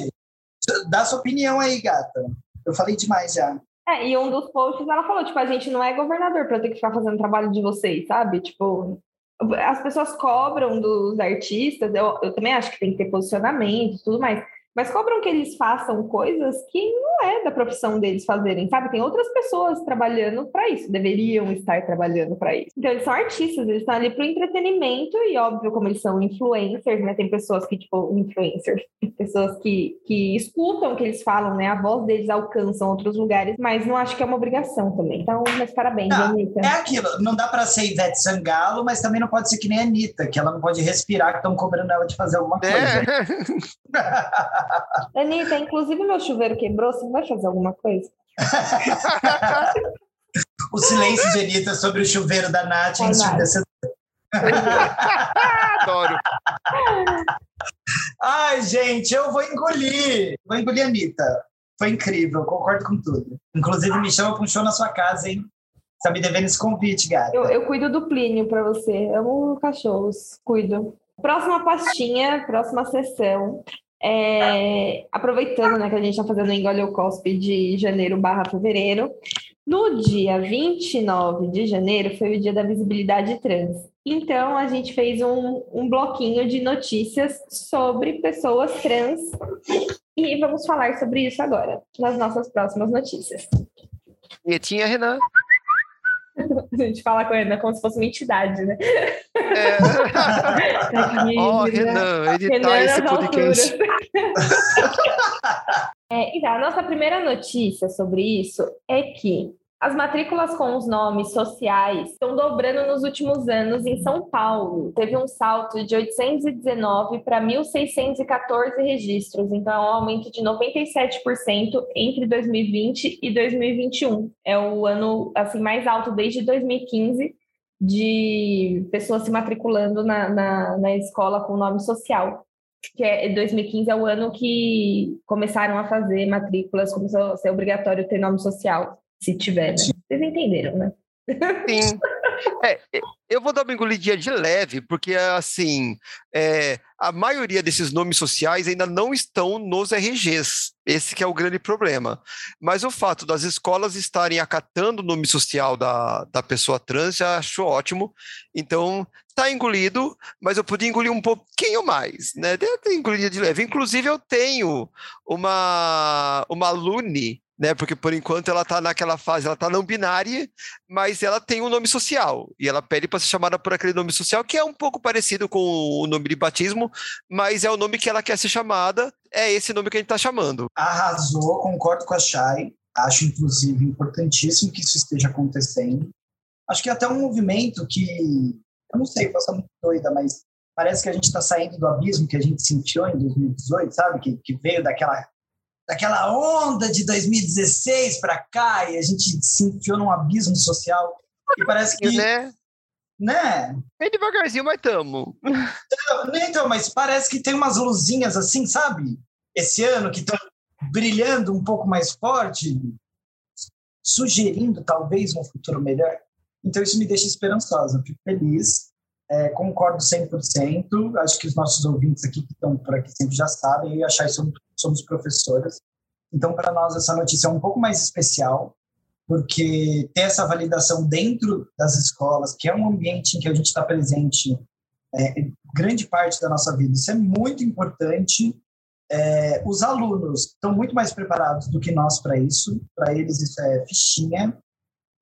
dá sua opinião aí, gata. Eu falei demais já. É, e um dos posts ela falou, tipo, a gente não é governador eu ter que ficar fazendo o trabalho de vocês, sabe? Tipo, as pessoas cobram dos artistas, eu, eu também acho que tem que ter posicionamento e tudo mais, mas cobram que eles façam coisas que não é da profissão deles fazerem, sabe? Tem outras pessoas trabalhando para isso, deveriam estar trabalhando para isso. Então, eles são artistas, eles estão ali para o entretenimento e, óbvio, como eles são influencers, né? Tem pessoas que, tipo, influencers, pessoas que, que escutam o que eles falam, né? A voz deles alcançam outros lugares, mas não acho que é uma obrigação também. Então, mas parabéns, Ah, Anitta. É aquilo, não dá pra ser Ivete Sangalo, mas também não pode ser que nem a Anitta, que ela não pode respirar, que estão cobrando ela de fazer alguma coisa. É. Anitta, inclusive meu chuveiro quebrou, você não vai fazer alguma coisa? o silêncio de Anitta sobre o chuveiro da Nath Nath. dessa... Adoro. Ai, gente, eu vou engolir. Vou engolir a Anitta. Foi incrível, concordo com tudo. Inclusive, me chama pra um show na sua casa, hein? Tá me devendo esse convite, gata. Eu, eu cuido do Plínio para você. Amo cachorros, cuido. Próxima pastinha, próxima sessão. É, aproveitando né, que a gente está fazendo o Engole o Cospe de janeiro barra fevereiro. No dia 29 de janeiro foi o dia da visibilidade trans. Então a gente fez um, um bloquinho de notícias sobre pessoas trans e vamos falar sobre isso agora, nas nossas próximas notícias. Nietinha Renan. A gente fala com a Ana como se fosse uma entidade, né? É. Ó, Renan, editar Renan esse nas podcast. É, então, a nossa primeira notícia sobre isso é que as matrículas com os nomes sociais estão dobrando nos últimos anos em São Paulo. Teve um salto de 819 para 1.614 registros, então é um aumento de 97% entre 2020 e 2021. É o ano assim mais alto desde 2015 de pessoas se matriculando na, na, na escola com nome social que é 2015 é o ano que começaram a fazer matrículas, começou a ser obrigatório ter nome social, se tiver, né? Vocês entenderam, né? Sim. É, eu vou dar uma engolidinha de leve, porque assim, é, a maioria desses nomes sociais ainda não estão nos RGs. Esse que é o grande problema. Mas o fato das escolas estarem acatando o nome social da, da pessoa trans, já acho ótimo. Então, tá engolido, mas eu podia engolir um pouquinho mais, né? Deve ter engolido de leve. Inclusive, eu tenho uma, uma alune né? Porque por enquanto ela está naquela fase, ela está não binária, mas ela tem um nome social e ela pede para ser chamada por aquele nome social que é um pouco parecido com o nome de batismo, mas é o nome que ela quer ser chamada, é esse nome que a gente está chamando. Arrasou, concordo com a Chay. Acho, inclusive, importantíssimo que isso esteja acontecendo. Acho que é até um movimento que, eu não sei, posso estar muito doida, mas parece que a gente está saindo do abismo que a gente sentiu em 2018, sabe? Que, que veio daquela daquela onda de 2016 para cá e a gente se enfiou num abismo social e parece que né? né? Bem devagarzinho mas tamo. Então, então mas parece que tem umas luzinhas assim sabe? Esse ano que estão brilhando um pouco mais forte, sugerindo talvez um futuro melhor. Então isso me deixa esperançosa, fico feliz, é, concordo 100%, acho que os nossos ouvintes aqui que estão por aqui sempre já sabem, e achar somos, somos professoras. Então para nós essa notícia é um pouco mais especial, porque ter essa validação dentro das escolas, que é um ambiente em que a gente está presente é, grande parte da nossa vida, isso é muito importante é, os alunos estão muito mais preparados do que nós para isso, para eles isso é fichinha,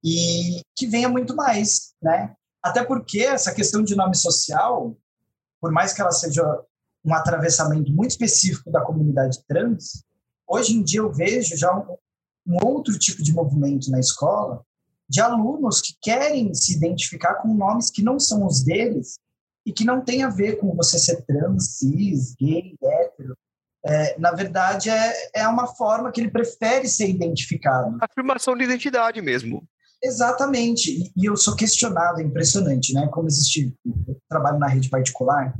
e que venha muito mais, né? Até porque essa questão de nome social, por mais que ela seja um atravessamento muito específico da comunidade trans, hoje em dia eu vejo já um, um outro tipo de movimento na escola de alunos que querem se identificar com nomes que não são os deles e que não tem a ver com você ser trans, cis, gay, hétero, é, na verdade, é, é uma forma que ele prefere ser identificado. Afirmação de identidade mesmo. Exatamente. E eu sou questionado, é impressionante, né? Como existe, eu trabalho na rede particular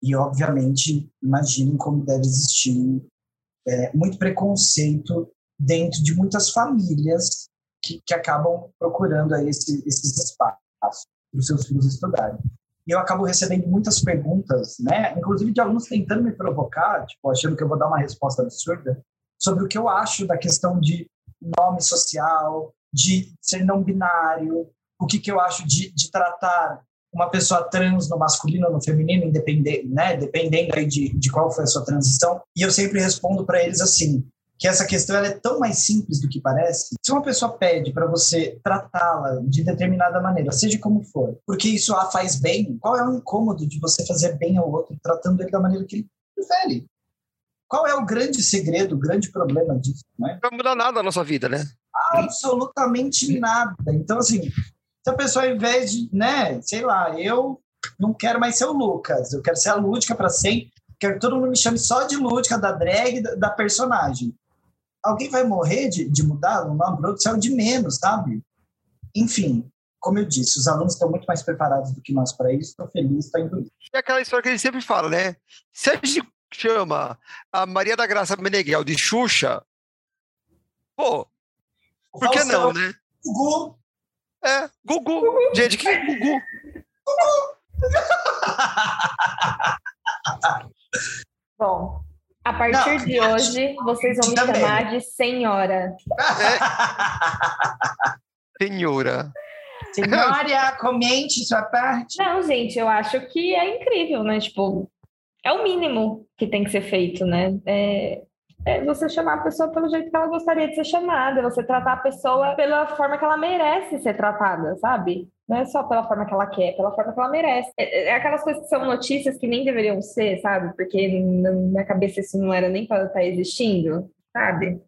e, obviamente, imaginem como deve existir é, muito preconceito dentro de muitas famílias que, que acabam procurando aí esse, esses espaços para os seus filhos estudarem. E eu acabo recebendo muitas perguntas, né? Inclusive de alunos tentando me provocar, tipo, achando que eu vou dar uma resposta absurda, sobre o que eu acho da questão de nome social, de ser não binário, o que, que eu acho de, de tratar uma pessoa trans no masculino ou no feminino, independente, né? dependendo aí de, de qual foi a sua transição. E eu sempre respondo para eles assim: que essa questão é tão mais simples do que parece. Se uma pessoa pede para você tratá-la de determinada maneira, seja como for, porque isso a faz bem, qual é o incômodo de você fazer bem ao outro, tratando ele da maneira que ele prefere? Qual é o grande segredo, o grande problema disso? Não vai mudar nada na nossa vida, né? Absolutamente nada. Então, assim, se a pessoa, ao invés de, né, sei lá, eu não quero mais ser o Lucas, eu quero ser a Lúdica para sempre, quero que todo mundo me chame só de Lúdica, da drag, da, da personagem alguém vai morrer de, de mudar o nome para outro, é o de menos, sabe? Enfim, como eu disse, os alunos estão muito mais preparados do que nós para isso, estou feliz, estou indo. É aquela história que ele sempre fala, né? Se a gente chama a Maria da Graça Meneghel de Xuxa, pô, por que não, né? Gugu. É, Gugu. Gente, que Gugu? Gugu. Bom, a partir não, de hoje, vocês vão me também. chamar de senhora. É. Senhora. Senhora, comente sua parte. Não, gente, eu acho que é incrível, né? Tipo, é o mínimo que tem que ser feito, né? É, é você chamar a pessoa pelo jeito que ela gostaria de ser chamada, você tratar a pessoa pela forma que ela merece ser tratada, sabe? Não é só pela forma que ela quer, pela forma que ela merece. É, é aquelas coisas que são notícias que nem deveriam ser, sabe? Porque na minha cabeça isso não era nem para estar existindo, sabe?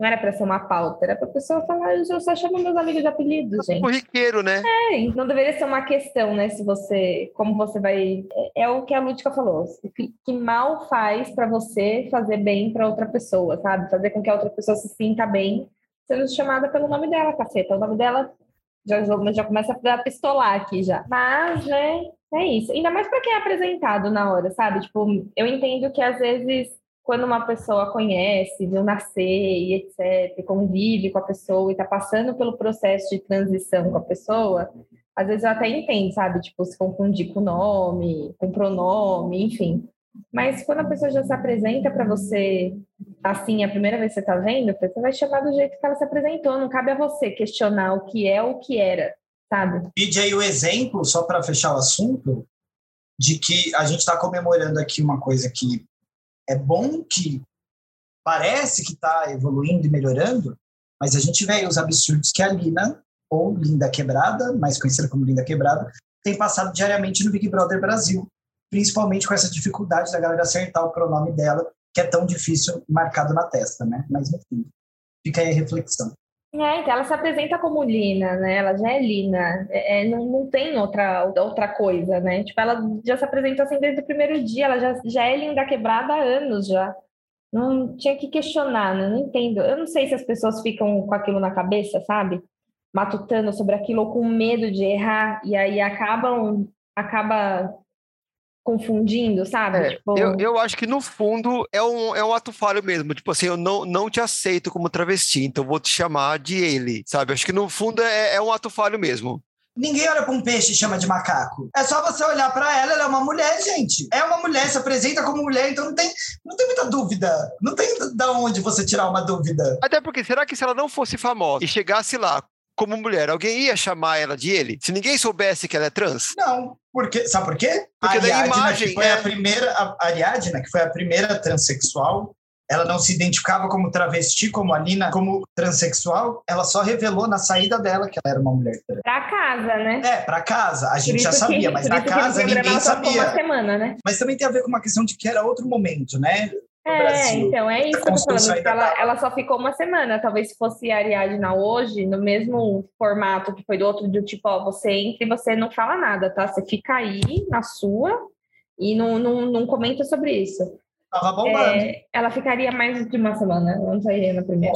Não era para ser uma pauta, era para a pessoa falar, eu só chamo meus amigos de apelido, gente. Corriqueiro, né? É, não deveria ser uma questão, né? Se você, como você vai. É, é o que a Lúdica falou, que, que mal faz para você fazer bem para outra pessoa, sabe? Fazer com que a outra pessoa se sinta bem sendo chamada pelo nome dela, caceta. O nome dela já, já começa a pistolar aqui já. Mas, né, é isso. Ainda mais para quem é apresentado na hora, sabe? Tipo, eu entendo que às vezes quando uma pessoa conhece, viu nascer e etc, convive com a pessoa e tá passando pelo processo de transição com a pessoa, às vezes eu até entendo, sabe? Tipo, se confundir com o nome, com o pronome, enfim. Mas quando a pessoa já se apresenta para você assim, a primeira vez que você está vendo, você vai chamar do jeito que ela se apresentou. Não cabe a você questionar o que é ou o que era, sabe? Pede aí o exemplo, só para fechar o assunto, de que a gente está comemorando aqui uma coisa que é bom que parece que está evoluindo e melhorando, mas a gente vê os absurdos que a Lina, ou Linda Quebrada, mais conhecida como Linda Quebrada, tem passado diariamente no Big Brother Brasil principalmente com essa dificuldade da galera acertar o pronome dela, que é tão difícil marcado na testa, né? Mas enfim, fica aí a reflexão. É, então ela se apresenta como Lina, né? Ela já é Lina, é, é, não, não tem outra, outra coisa, né? Tipo, ela já se apresentou assim desde o primeiro dia, ela já, já é linda quebrada há anos já. Não tinha que questionar, né? Não entendo. Eu não sei se as pessoas ficam com aquilo na cabeça, sabe? Matutando sobre aquilo ou com medo de errar, e aí acabam acaba confundindo, sabe? É, tipo... eu, eu acho que no fundo é um, é um ato falho mesmo. Tipo assim, eu não, não te aceito como travesti, então vou te chamar de ele, sabe? Acho que no fundo é, é um ato falho mesmo. Ninguém olha para um peixe e chama de macaco. É só você olhar para ela, ela é uma mulher, gente. É uma mulher, se apresenta como mulher, então não tem, não tem muita dúvida. Não tem da onde você tirar uma dúvida. Até porque, será que se ela não fosse famosa e chegasse lá como mulher, alguém ia chamar ela de ele? Se ninguém soubesse que ela é trans? Não, porque sabe por quê? Porque a Ariadna, imagem, que foi é. a primeira, a Ariadna, que foi a primeira transexual, ela não se identificava como travesti, como a Nina, como transexual, ela só revelou na saída dela que ela era uma mulher trans. Pra casa, né? É, pra casa, a gente já isso que- sabia, mas na casa ninguém ficou Uma sabia. semana, né? Mas também tem a ver com uma questão de que era outro momento, né? É, Brasil. então, é isso que eu tô falando. Ela, tá- ela só ficou uma semana. Talvez se fosse a Ariadna hoje, no mesmo formato que foi do outro, do tipo, ó, você entra e você não fala nada, tá? Você fica aí na sua e não, não, não comenta sobre isso. Tava bombando. É, ela ficaria mais de uma semana, não sairia na primeira.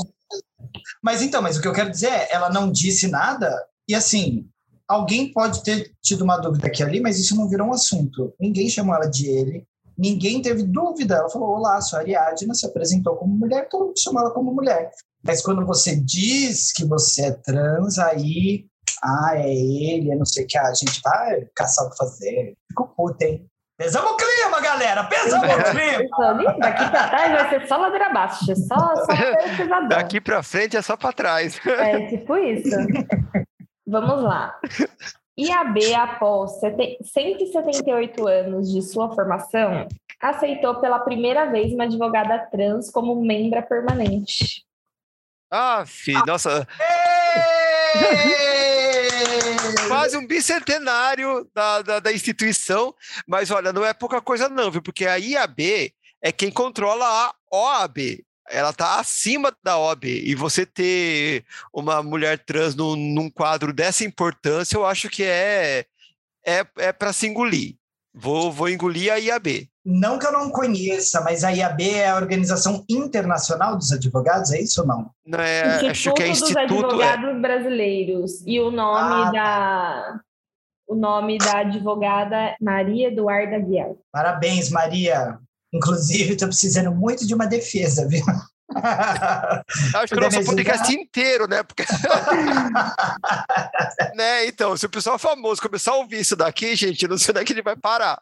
Mas então, mas o que eu quero dizer é, ela não disse nada e assim, alguém pode ter tido uma dúvida aqui ali, mas isso não virou um assunto. Ninguém chamou ela de ele, ninguém teve dúvida. Ela falou: Olá, sou a Ariadna, se apresentou como mulher, todo mundo chamou ela como mulher. Mas quando você diz que você é trans, aí, ah, é ele, é não sei o que, a gente vai caçar o que fazer. Ficou puta, hein? Pesamos o clima, galera! Pesamos o clima! Então, Daqui pra trás vai ser só ladeira abaixo, só, só pesadão. Daqui pra frente é só pra trás. É tipo isso. Vamos lá. IAB, após sete- 178 anos de sua formação, aceitou pela primeira vez uma advogada trans como membra permanente. Ah, filho, nossa, Êêêê! quase um bicentenário da, da, da instituição, mas olha, não é pouca coisa não, viu? Porque a IAB é quem controla a OAB. Ela está acima da OAB. E você ter uma mulher trans num, num quadro dessa importância, eu acho que é, é, é para se engolir. Vou, vou engolir a IAB. Não que eu não conheça, mas a IAB é a Organização Internacional dos Advogados, é isso ou não? Não é, acho que é dos Instituto. É, Advogados Brasileiros. E o nome Ah, da o nome da advogada Maria Eduarda Guiar. Parabéns, Maria. Inclusive, estou precisando muito de uma defesa, viu? acho que o nosso podcast inteiro, né? Porque, né? Então, se o pessoal famoso começar a ouvir isso daqui, gente, eu não sei onde é que ele vai parar.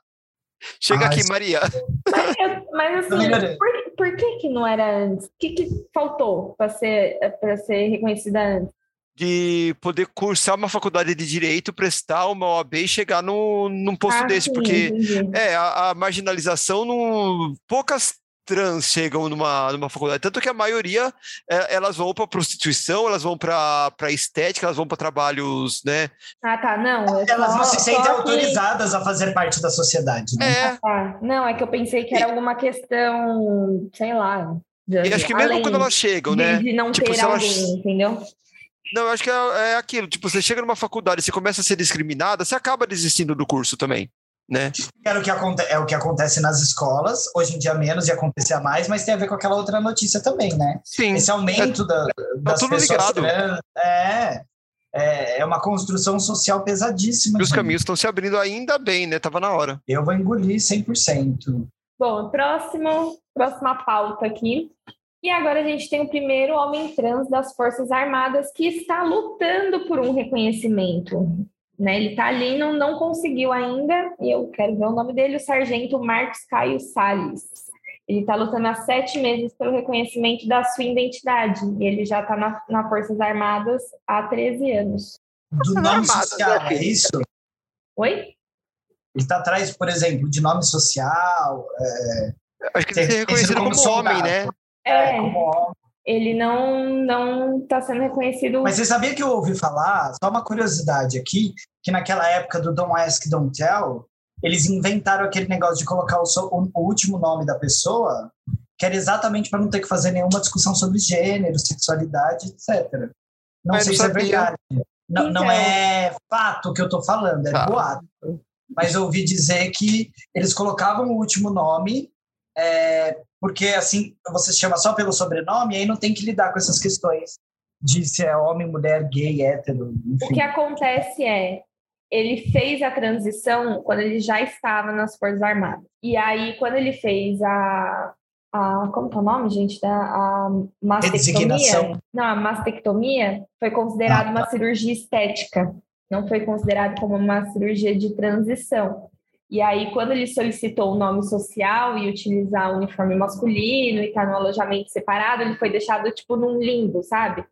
Chega Ah, aqui, Maria. Mas, mas assim, por, por que que não era antes? O que, que faltou para ser, para ser reconhecida antes? De poder cursar uma faculdade de direito, prestar uma OAB e chegar no, num posto Ah, desse, sim, porque entendi. é a, a marginalização não poucas trans chegam numa, numa faculdade, tanto que a maioria é, elas vão para prostituição, elas vão para estética, elas vão para trabalhos, né? Ah, tá, não. Elas não se sentem que- autorizadas a fazer parte da sociedade, né? É, Ah, não, é que eu pensei que era alguma questão, sei lá. e acho que mesmo além quando elas chegam, de, né? de não Tipo, ter se elas- alguém, entendeu? Não, eu acho que é, é aquilo, tipo, você chega numa faculdade, você começa a ser discriminada, você acaba desistindo do curso também, né? Era o que é o que acontece nas escolas, hoje em dia menos e acontecia mais, mas tem a ver com aquela outra notícia também, né? Sim. Esse aumento da, das tudo pessoas ligado. é, é, é uma construção social pesadíssima. E os gente. caminhos estão se abrindo ainda bem, né? Tava na hora. Eu vou engolir 100%. Bom, próximo, próxima pauta aqui. E agora a gente tem o primeiro homem trans das Forças Armadas que está lutando por um reconhecimento. Né? Ele está ali, não, não conseguiu ainda, e eu quero ver o nome dele, o Sargento Marcos Caio Salles. Ele está lutando há sete meses pelo reconhecimento da sua identidade. E ele já está na, na Forças Armadas há 13 anos. Do nome social, é isso? Oi? Ele está atrás, por exemplo, de nome social, Acho que Tem ele ser que ser reconhecido como como, homem, né? É, como homem. ele não não está sendo reconhecido. Mas você sabia que eu ouvi falar, só uma curiosidade aqui, que naquela época do Don't Ask, Don't Tell, eles inventaram aquele negócio de colocar o, so- o- o último nome da pessoa, que era exatamente para não ter que fazer nenhuma discussão sobre gênero, sexualidade, etc. Não Ah, eu sei se é verdade. Não, não é fato que eu estou falando, é Tá. boato. Mas eu ouvi dizer que eles colocavam o último nome, é, porque assim você se chama só pelo sobrenome, e aí não tem que lidar com essas questões de se é homem, mulher, gay, hétero, O enfim. que acontece é, ele fez a transição quando ele já estava nas Forças Armadas. E aí, quando ele fez a. a como que é o nome, gente? Da, a mastectomia? Não, a mastectomia foi considerada ah, tá. uma cirurgia estética. Não foi considerado como uma cirurgia de transição. E aí, quando ele solicitou o nome social e utilizar o uniforme masculino e estar tá no alojamento separado, ele foi deixado, tipo, num limbo, sabe?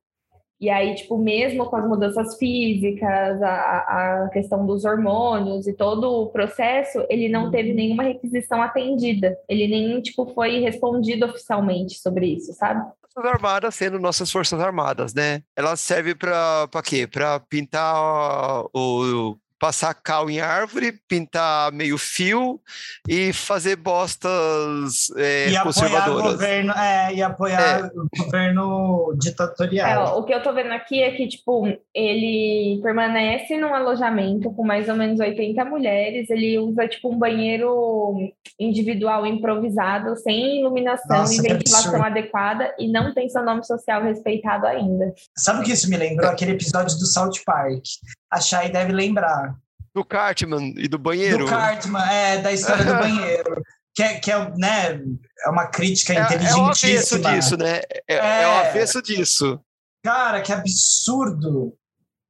E aí, tipo, mesmo com as mudanças físicas, a, a questão dos hormônios e todo o processo, ele não teve nenhuma requisição atendida. Ele nem, tipo, foi respondido oficialmente sobre isso, sabe? Forças Armadas sendo nossas Forças Armadas, né? Ela serve para quê? Para pintar o, passar cal em árvore, pintar meio fio e fazer bostas é, e conservadoras. Apoiar governo, é, e apoiar é. o governo ditatorial. É, o que eu tô vendo aqui é que, tipo, ele permanece num alojamento com mais ou menos 80 mulheres, ele usa, tipo, um banheiro individual improvisado, sem iluminação Nossa, e ventilação adequada, e não tem seu nome social respeitado ainda. Sabe o que isso me lembrou? Aquele episódio do South Park. A Shai deve lembrar. Do Cartman e do banheiro. Do Cartman, é, da história do banheiro. Que é, que é, né, é uma crítica é, inteligentíssima. É o avesso disso, né? É, é, é o avesso disso. Cara, que absurdo.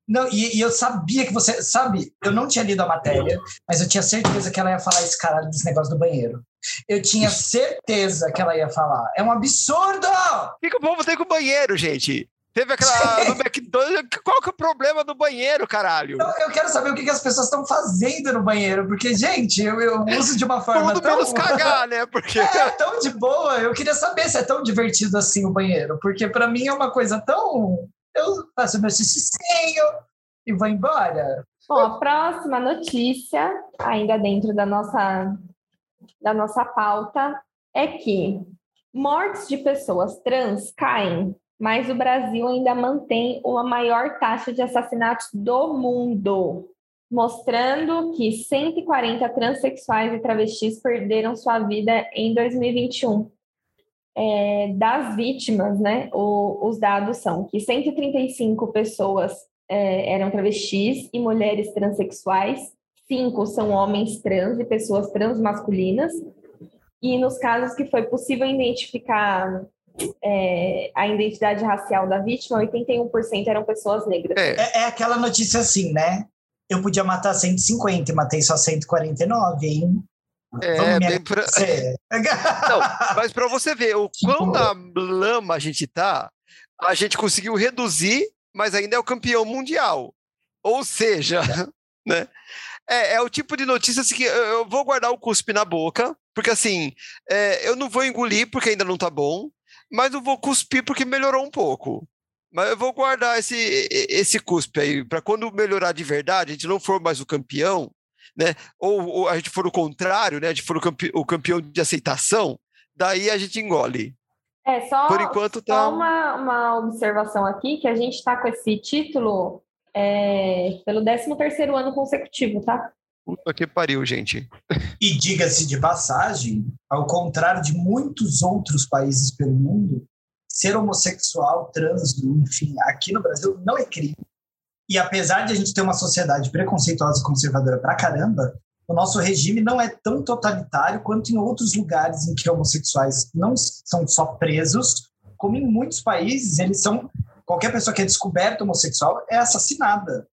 Não, e, e, eu sabia que você. Sabe, eu não tinha lido a matéria, mas eu tinha certeza que ela ia falar esse caralho desse negócio do banheiro. Eu tinha certeza que ela ia falar. É um absurdo! O que, que o povo tem com o banheiro, gente? Teve aquela no McDonald's. Qual que é o problema do banheiro, caralho? Eu, eu quero saber o que, que as pessoas estão fazendo no banheiro, porque, gente, eu, eu uso de uma forma Tudo tão... menos cagar, né? Porque... É, tão de boa. Eu queria saber se é tão divertido assim o banheiro, porque para mim é uma coisa tão... Eu faço meu xixicinho e vou embora. Bom, a próxima notícia, ainda dentro da nossa, da nossa pauta, é que mortes de pessoas trans caem mas o Brasil ainda mantém uma maior taxa de assassinatos do mundo, mostrando que 140 transexuais e travestis perderam sua vida em 2021. É, das vítimas, né, o, os dados são que 135 pessoas é, eram travestis e mulheres transexuais, cinco são homens trans e pessoas transmasculinas, e nos casos que foi possível identificar é, a identidade racial da vítima, 81% eram pessoas negras. É. é. é, aquela notícia assim, né? Eu podia matar 150 e matei só 149, hein? É, bem pra... Não, mas para você ver o quão na lama a gente tá, a gente conseguiu reduzir, mas ainda é o campeão mundial. Ou seja, né? É, é o tipo de notícia assim, que eu vou guardar o cuspe na boca, porque assim, é, eu não vou engolir porque ainda não tá bom mas eu vou cuspir porque melhorou um pouco. Mas eu vou guardar esse, esse cuspe aí, para quando melhorar de verdade, a gente não for mais o campeão, né? Ou, ou a gente for o contrário, né? A gente for o, campe, o campeão de aceitação, daí a gente engole. É, só, Por enquanto, tá... só uma, uma observação aqui, que a gente está com esse título é, pelo 13 terceiro ano consecutivo, tá? Puta que pariu, gente. E diga-se de passagem, ao contrário de muitos outros países pelo mundo, ser homossexual, trans, enfim, aqui no Brasil não é crime. E apesar de a gente ter uma sociedade preconceituosa e conservadora pra caramba, o nosso regime não é tão totalitário quanto em outros lugares em que homossexuais não são só presos, como em muitos países eles são qualquer pessoa que é descoberta homossexual é assassinada.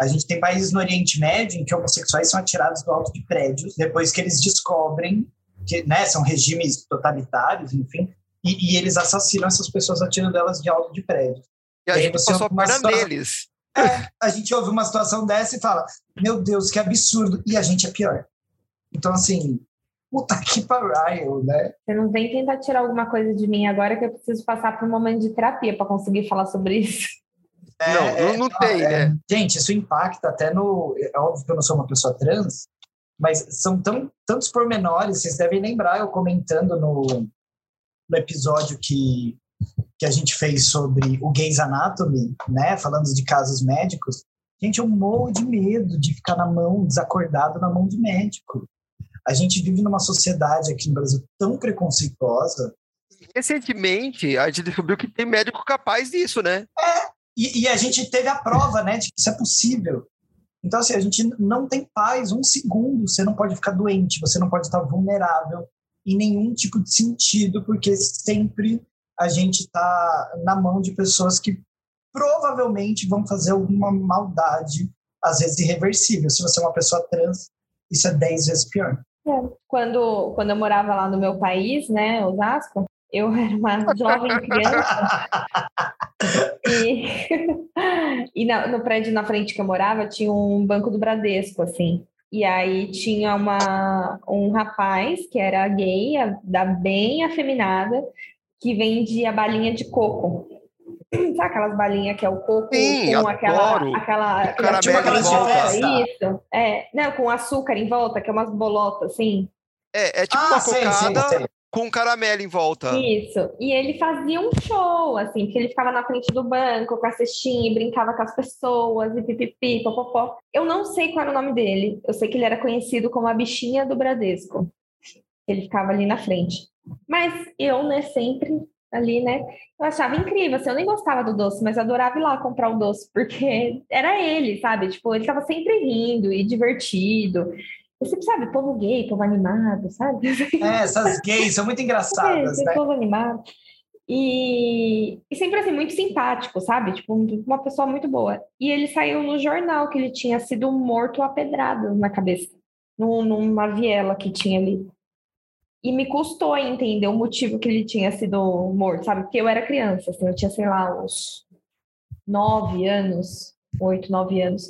A gente tem países no Oriente Médio em que homossexuais são atirados do alto de prédios depois que eles descobrem que né, são regimes totalitários, enfim, e, e eles assassinam essas pessoas atirando elas de alto de prédios. E a e gente passou a perna situação... deles. É, a gente ouve uma situação dessa e fala, meu Deus, que absurdo, e a gente é pior. Então, assim, puta que pariu, né? Você não vem tentar tirar alguma coisa de mim agora que eu preciso passar por um momento de terapia para conseguir falar sobre isso. É, não, é, não tem, é, né? Gente, isso impacta até no. É óbvio que eu não sou uma pessoa trans, mas são tão, tantos pormenores, vocês devem lembrar eu comentando no, no episódio que, que a gente fez sobre o Gays Anatomy, né? Falando de casos médicos. Gente, eu morro de medo de ficar na mão, desacordado na mão de médico. A gente vive numa sociedade aqui no Brasil tão preconceituosa. Recentemente, a gente descobriu que tem médico capaz disso, né? É, e, e, a gente teve a prova, né, de que isso é possível. Então, assim, a gente não tem paz um segundo, você não pode ficar doente, você não pode estar vulnerável em nenhum tipo de sentido, porque sempre a gente está na mão de pessoas que provavelmente vão fazer alguma maldade, às vezes irreversível. Se você é uma pessoa trans, isso é dez vezes pior. É. Quando, quando eu morava lá no meu país, né, Osasco, eu era uma jovem criança. e e na, no prédio na frente que eu morava tinha um banco do Bradesco, assim. E aí tinha uma, um rapaz que era gay, da bem afeminada, que vendia balinha de coco. Sabe aquelas balinhas que é o coco Sim, com aquela, adoro. aquela, aquela em volta. Isso. É, não, com açúcar em volta, que é umas bolotas assim. É, é tipo Ah, uma sei, cocada sei. Com caramelo em volta. Isso. E ele fazia um show, assim, porque ele ficava na frente do banco com a cestinha e brincava com as pessoas e pipipi, popopó. Eu não sei qual era o nome dele. Eu sei que ele era conhecido como a bichinha do Bradesco. Ele ficava ali na frente. Mas eu, né, sempre ali, né, eu achava incrível, assim, eu nem gostava do doce, mas adorava ir lá comprar o doce, porque era ele, sabe? Tipo, ele tava sempre rindo e divertido. Sempre, sabe, povo gay, povo animado, sabe? É, essas gays são muito engraçadas, É, né? povo animado. E, e sempre assim, muito simpático, sabe? Tipo, um- uma pessoa muito boa. E ele saiu no jornal que ele tinha sido morto a pedradas na cabeça, num- numa viela que tinha ali. E me custou entender o motivo que ele tinha sido morto, sabe? Porque eu era criança, assim, eu tinha, sei lá, uns nove anos, oito, nove anos.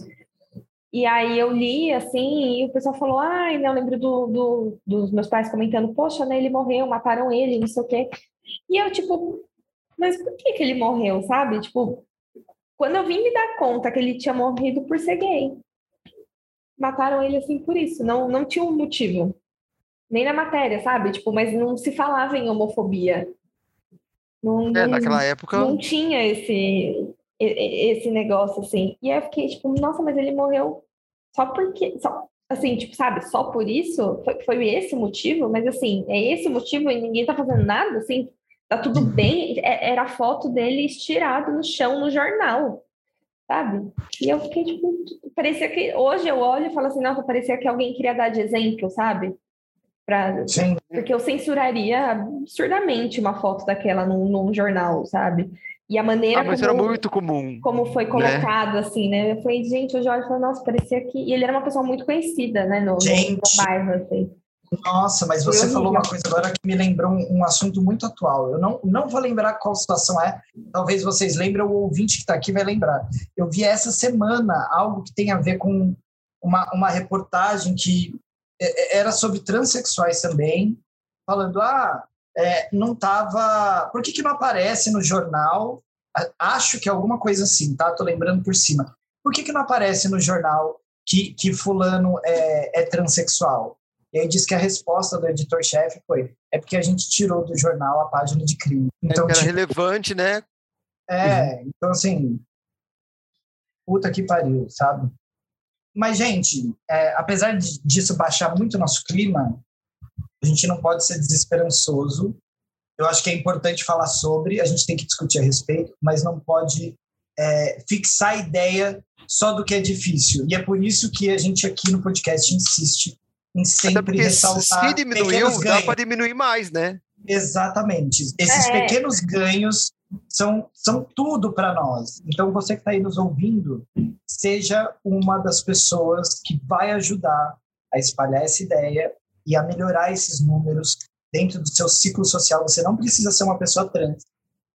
E aí eu li, assim, e o pessoal falou, ai, né, eu lembro do, do- dos meus pais comentando, poxa, né, ele morreu, mataram ele, não sei o quê. E eu, tipo, mas por que que ele morreu, sabe? Tipo, quando eu vim me dar conta que ele tinha morrido por ser gay. Mataram ele, assim, por isso, não, não tinha um motivo. Nem na matéria, sabe? Tipo, mas não se falava em homofobia. Não, É, naquela época. não tinha esse, esse negócio, assim. E aí eu fiquei, tipo, nossa, mas ele morreu só porque. Só, assim, tipo, sabe, só por isso? Foi, foi esse o motivo? Mas assim, é esse o motivo e ninguém tá fazendo nada, assim, tá tudo bem. É- Era a foto dele estirado no chão no jornal, sabe? E eu fiquei, tipo, parecia que. Hoje eu olho e falo assim, nossa, parecia que alguém queria dar de exemplo, sabe? Pra, Sim. porque eu censuraria absurdamente uma foto daquela num, num jornal, sabe? E a maneira Ah, mas como, era muito comum. como foi colocado, assim, né? Eu falei, gente, o Jorge falou, nossa, parecia que. E ele era uma pessoa muito conhecida, né? No, Gente. no bairro, assim. Nossa, mas você falou uma coisa agora que me lembrou um, um assunto muito atual. Eu não, não vou lembrar qual situação é, talvez vocês lembrem, ou o ouvinte que está aqui vai lembrar. Eu vi essa semana algo que tem a ver com uma, uma reportagem que é, é, era sobre transexuais também, falando, ah, é, não estava... Por que, que não aparece no jornal? Acho que é alguma coisa assim, tá? Tô lembrando por cima. Por que, que não aparece no jornal que, que fulano é, é transexual? E aí diz que a resposta do editor-chefe foi: é porque a gente tirou do jornal a página de crime. Então, era tipo, relevante, né? é, então assim, puta que pariu, sabe? Mas, gente, é, apesar disso baixar muito o nosso clima, a gente não pode ser desesperançoso. Eu acho que é importante falar sobre, a gente tem que discutir a respeito, mas não pode é, fixar a ideia só do que é difícil. E é por isso que a gente aqui no podcast insiste em sempre ressaltar se diminuiu, pequenos dá ganhos. para diminuir mais, né? Exatamente. Esses É. pequenos ganhos são, são tudo para nós. Então, você que está aí nos ouvindo, seja uma das pessoas que vai ajudar a espalhar essa ideia e a melhorar esses números dentro do seu ciclo social. Você não precisa ser uma pessoa trans,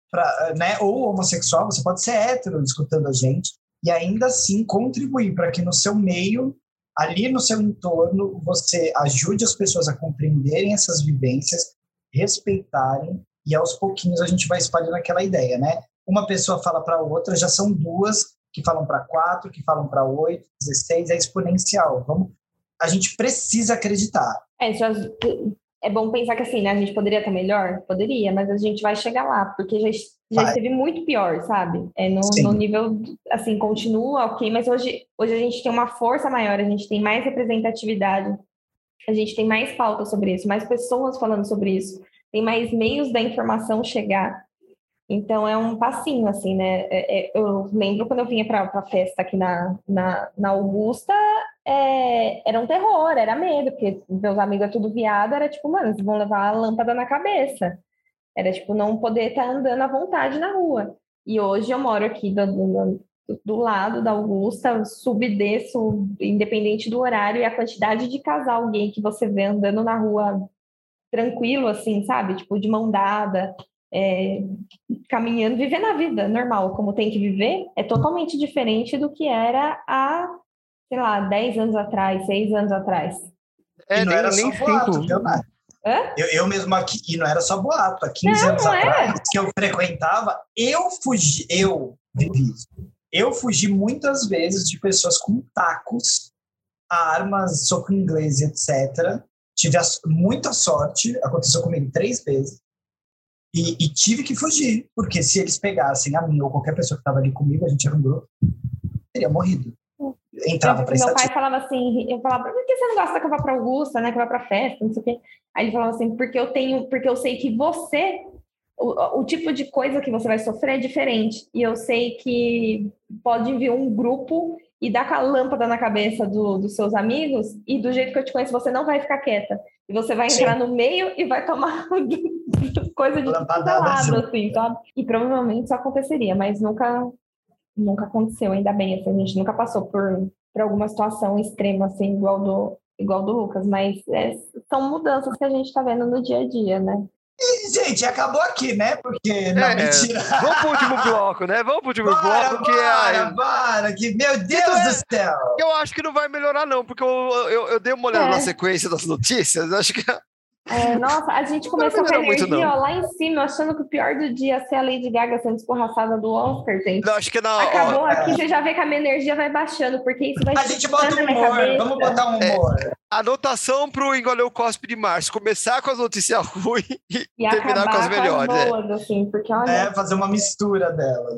pra, né, ou homossexual, você pode ser hétero escutando a gente e ainda assim contribuir para que no seu meio, ali no seu entorno, você ajude as pessoas a compreenderem essas vivências respeitarem e aos pouquinhos a gente vai espalhando aquela ideia, né? Uma pessoa fala para outra, já são duas que falam para quatro, que falam para oito, 16, é exponencial. Vamos, a gente precisa acreditar. É, já, é bom pensar que assim, né? A gente poderia estar melhor? Poderia, mas a gente vai chegar lá, porque já, já Vai. esteve muito pior, sabe? É no, no nível, assim, continua ok, mas hoje, hoje a gente tem uma força maior, a gente tem mais representatividade, a gente tem mais pauta sobre isso, mais pessoas falando sobre isso, tem mais meios da informação chegar. Então é um passinho, assim, né? É, é, eu lembro quando eu vinha para a festa aqui na, na, na Augusta, é, era um terror, era medo, porque meus amigos é tudo viado, era tipo, mano, vocês vão levar a lâmpada na cabeça. Era tipo, não poder estar tá andando à vontade na rua. E hoje eu moro aqui do, do, do lado da Augusta, subo e desço, independente do horário, e a quantidade de casal gay que você vê andando na rua tranquilo, assim, sabe? Tipo, de mão dada, é, caminhando, vivendo a vida normal, como tem que viver, é totalmente diferente do que era há, sei lá, 10 anos atrás, 6 anos atrás. É, e não nem, era nem só boato, viu, né? Eu, eu mesmo aqui, e não era só boato, há 15 não, anos não é. atrás, que eu frequentava, eu fugi, eu vivi eu fugi muitas vezes de pessoas com tacos, armas, soco inglês, etc. Tive muita sorte, aconteceu comigo três vezes. E, e, tive que fugir, porque se eles pegassem a mim ou qualquer pessoa que estava ali comigo, a gente era um grupo, teria morrido. Entrava para Meu pai falava assim, eu falava, por que você não gosta que eu vá para Augusta, né, que eu vá para festa, não sei o quê. Aí ele falava assim, porque eu tenho, porque eu sei que você o, o, tipo de coisa que você vai sofrer é diferente. E eu sei que pode vir um grupo e dar com a lâmpada na cabeça do, dos seus amigos, e do jeito que eu te conheço, você não vai ficar quieta. E você vai entrar Sim. no meio e vai tomar coisa de lado, assim, sabe? E provavelmente isso aconteceria, mas nunca, nunca aconteceu, ainda bem. Assim, a gente nunca passou por, por alguma situação extrema, assim, igual do, igual do Lucas, mas é, são mudanças que a gente está vendo no dia a dia, né? E, gente, acabou aqui, né? Porque, não, é, mentira. Vamos pro último bloco, né? Vamos pro último bora, bloco. Que bora, é... bora, que, meu Deus é, do céu! Eu acho que não vai melhorar, não, porque eu, eu, eu dei uma olhada é. na sequência das notícias, acho que é, nossa, a gente começou com a energia muito, ó, lá em cima, achando que o pior do dia ia ser a Lady Gaga sendo escorraçada do Oscar, gente. Não, acho que não. Acabou ó, aqui, é. você já vê que a minha energia vai baixando, porque isso vai... A gente bota um humor, vamos botar um é, humor. É, anotação pro Engoleu Cospe de Março, começar com as notícias ruins e, e terminar com as melhores. Com as é. boas, é. assim, porque, olha... É, fazer uma mistura dela.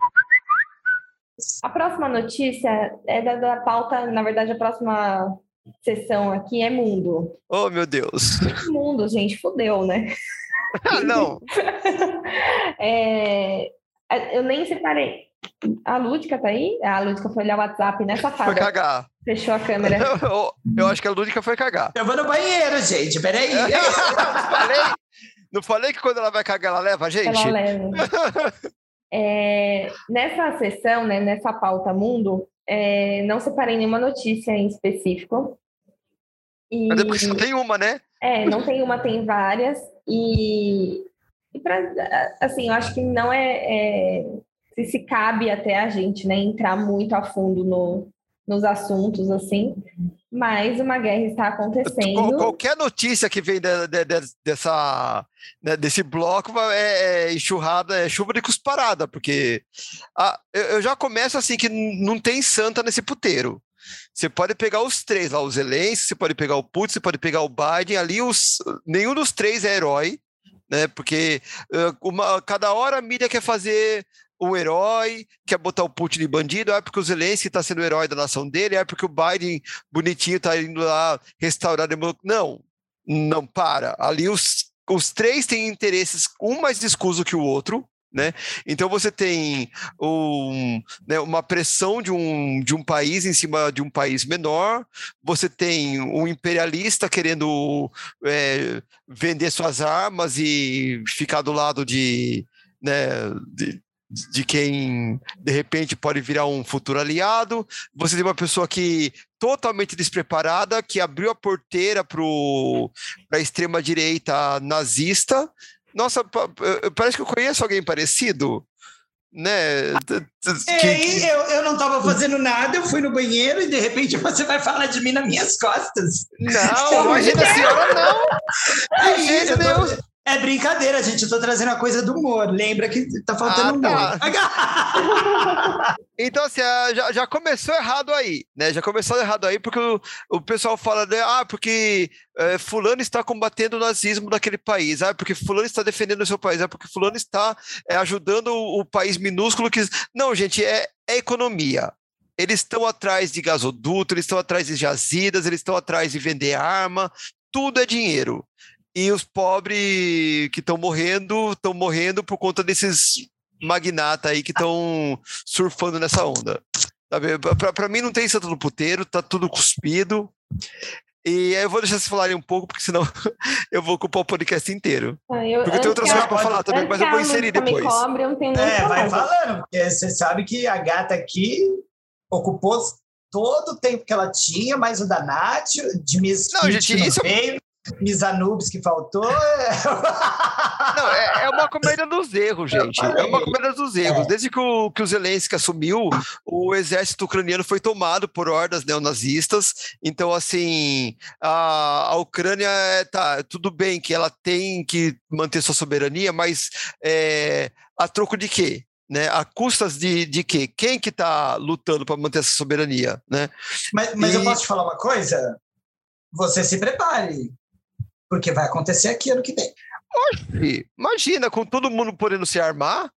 A próxima notícia é da, da pauta, na verdade, a próxima sessão aqui é mundo. Oh, meu Deus. Mundo, gente, fodeu, né? Ah, não. é, eu nem separei. A Lúdica tá aí? A Lúdica foi olhar o WhatsApp, né, safada? Foi cagar. Fechou a câmera. Eu, eu, acho que a Lúdica foi cagar. Eu vou no banheiro, gente, peraí. falei, não falei que quando ela vai cagar, ela leva a gente? Ela leva. é, nessa sessão, né, nessa pauta mundo, é, não separei nenhuma notícia em específico. E, Mas depois só tem uma, né? É, não tem uma, tem várias. E, e pra, assim, eu acho que não é, é se, se cabe até a gente, né, entrar muito a fundo no, nos assuntos, assim, mas uma guerra está acontecendo. Qualquer notícia que vem de, de, de, dessa, né, desse bloco é, é, enxurrada, é chuva de cusparada, porque ah, eu, já começo assim que não tem santa nesse puteiro. Você pode pegar os três lá, os Zelensky, você pode pegar o Putin, você pode pegar o Biden, ali os, nenhum dos três é herói, né? Porque uma, cada hora a mídia quer fazer um herói, quer botar o Putin de bandido, é porque o Zelensky está sendo o herói da nação dele, é porque o Biden, bonitinho, está indo lá restaurar a democracia. Não, não para. Ali os, os três têm interesses, um mais escuso que o outro, né? Então você tem um, né, uma pressão de um, de um país em cima de um país menor, você tem um imperialista querendo é, vender suas armas e ficar do lado de, né, de, de quem de repente pode virar um futuro aliado. Você tem uma pessoa que totalmente despreparada, que abriu a porteira para a extrema direita nazista. Nossa, parece que eu conheço alguém parecido. Né? Que, eu, eu não estava fazendo nada, eu fui no banheiro e de repente você vai falar de mim nas minhas costas. Não, imagina a senhora, não. É Deus. É brincadeira, gente. Eu tô trazendo a coisa do humor. Lembra que tá faltando ah, tá. humor. então, assim, já, já, começou errado aí, né? Já começou errado aí, porque o, o pessoal fala, né? ah, porque é, fulano está combatendo o nazismo daquele país, ah, porque fulano está defendendo o seu país, é porque fulano está é, ajudando o, o, país minúsculo que... Não, gente, é, é economia. Eles estão atrás de gasoduto, eles estão atrás de jazidas, eles estão atrás de vender arma, tudo é dinheiro e os pobres que estão morrendo estão morrendo por conta desses magnata aí que estão surfando nessa onda. Para mim não tem santo no puteiro, tá tudo cuspido. E aí eu vou deixar vocês falarem um pouco, porque senão eu vou ocupar o podcast inteiro. Ah, eu, porque tem outras coisas para falar também, mas eu vou inserir depois. Cobre, eu não é, vai falando, porque você sabe que a gata aqui ocupou todo o tempo que ela tinha, mais o da Nath, de Miss Não, gente, isso... Veio, Miss Anubis que faltou. Não, é, é, uma comédia dos erros, gente. É uma comédia dos erros. É. Desde que o, que o Zelensky assumiu, o exército ucraniano foi tomado por hordas neonazistas. Então, assim, a, a Ucrânia, tá, tudo bem que ela tem que manter sua soberania, mas é, a troco de quê? né? A custas de, de quê? Quem que está lutando para manter essa soberania, né? Mas, mas e... eu posso te falar uma coisa? Você se prepare, porque vai acontecer aqui ano que vem. Oxe, imagina, com todo mundo podendo se armar.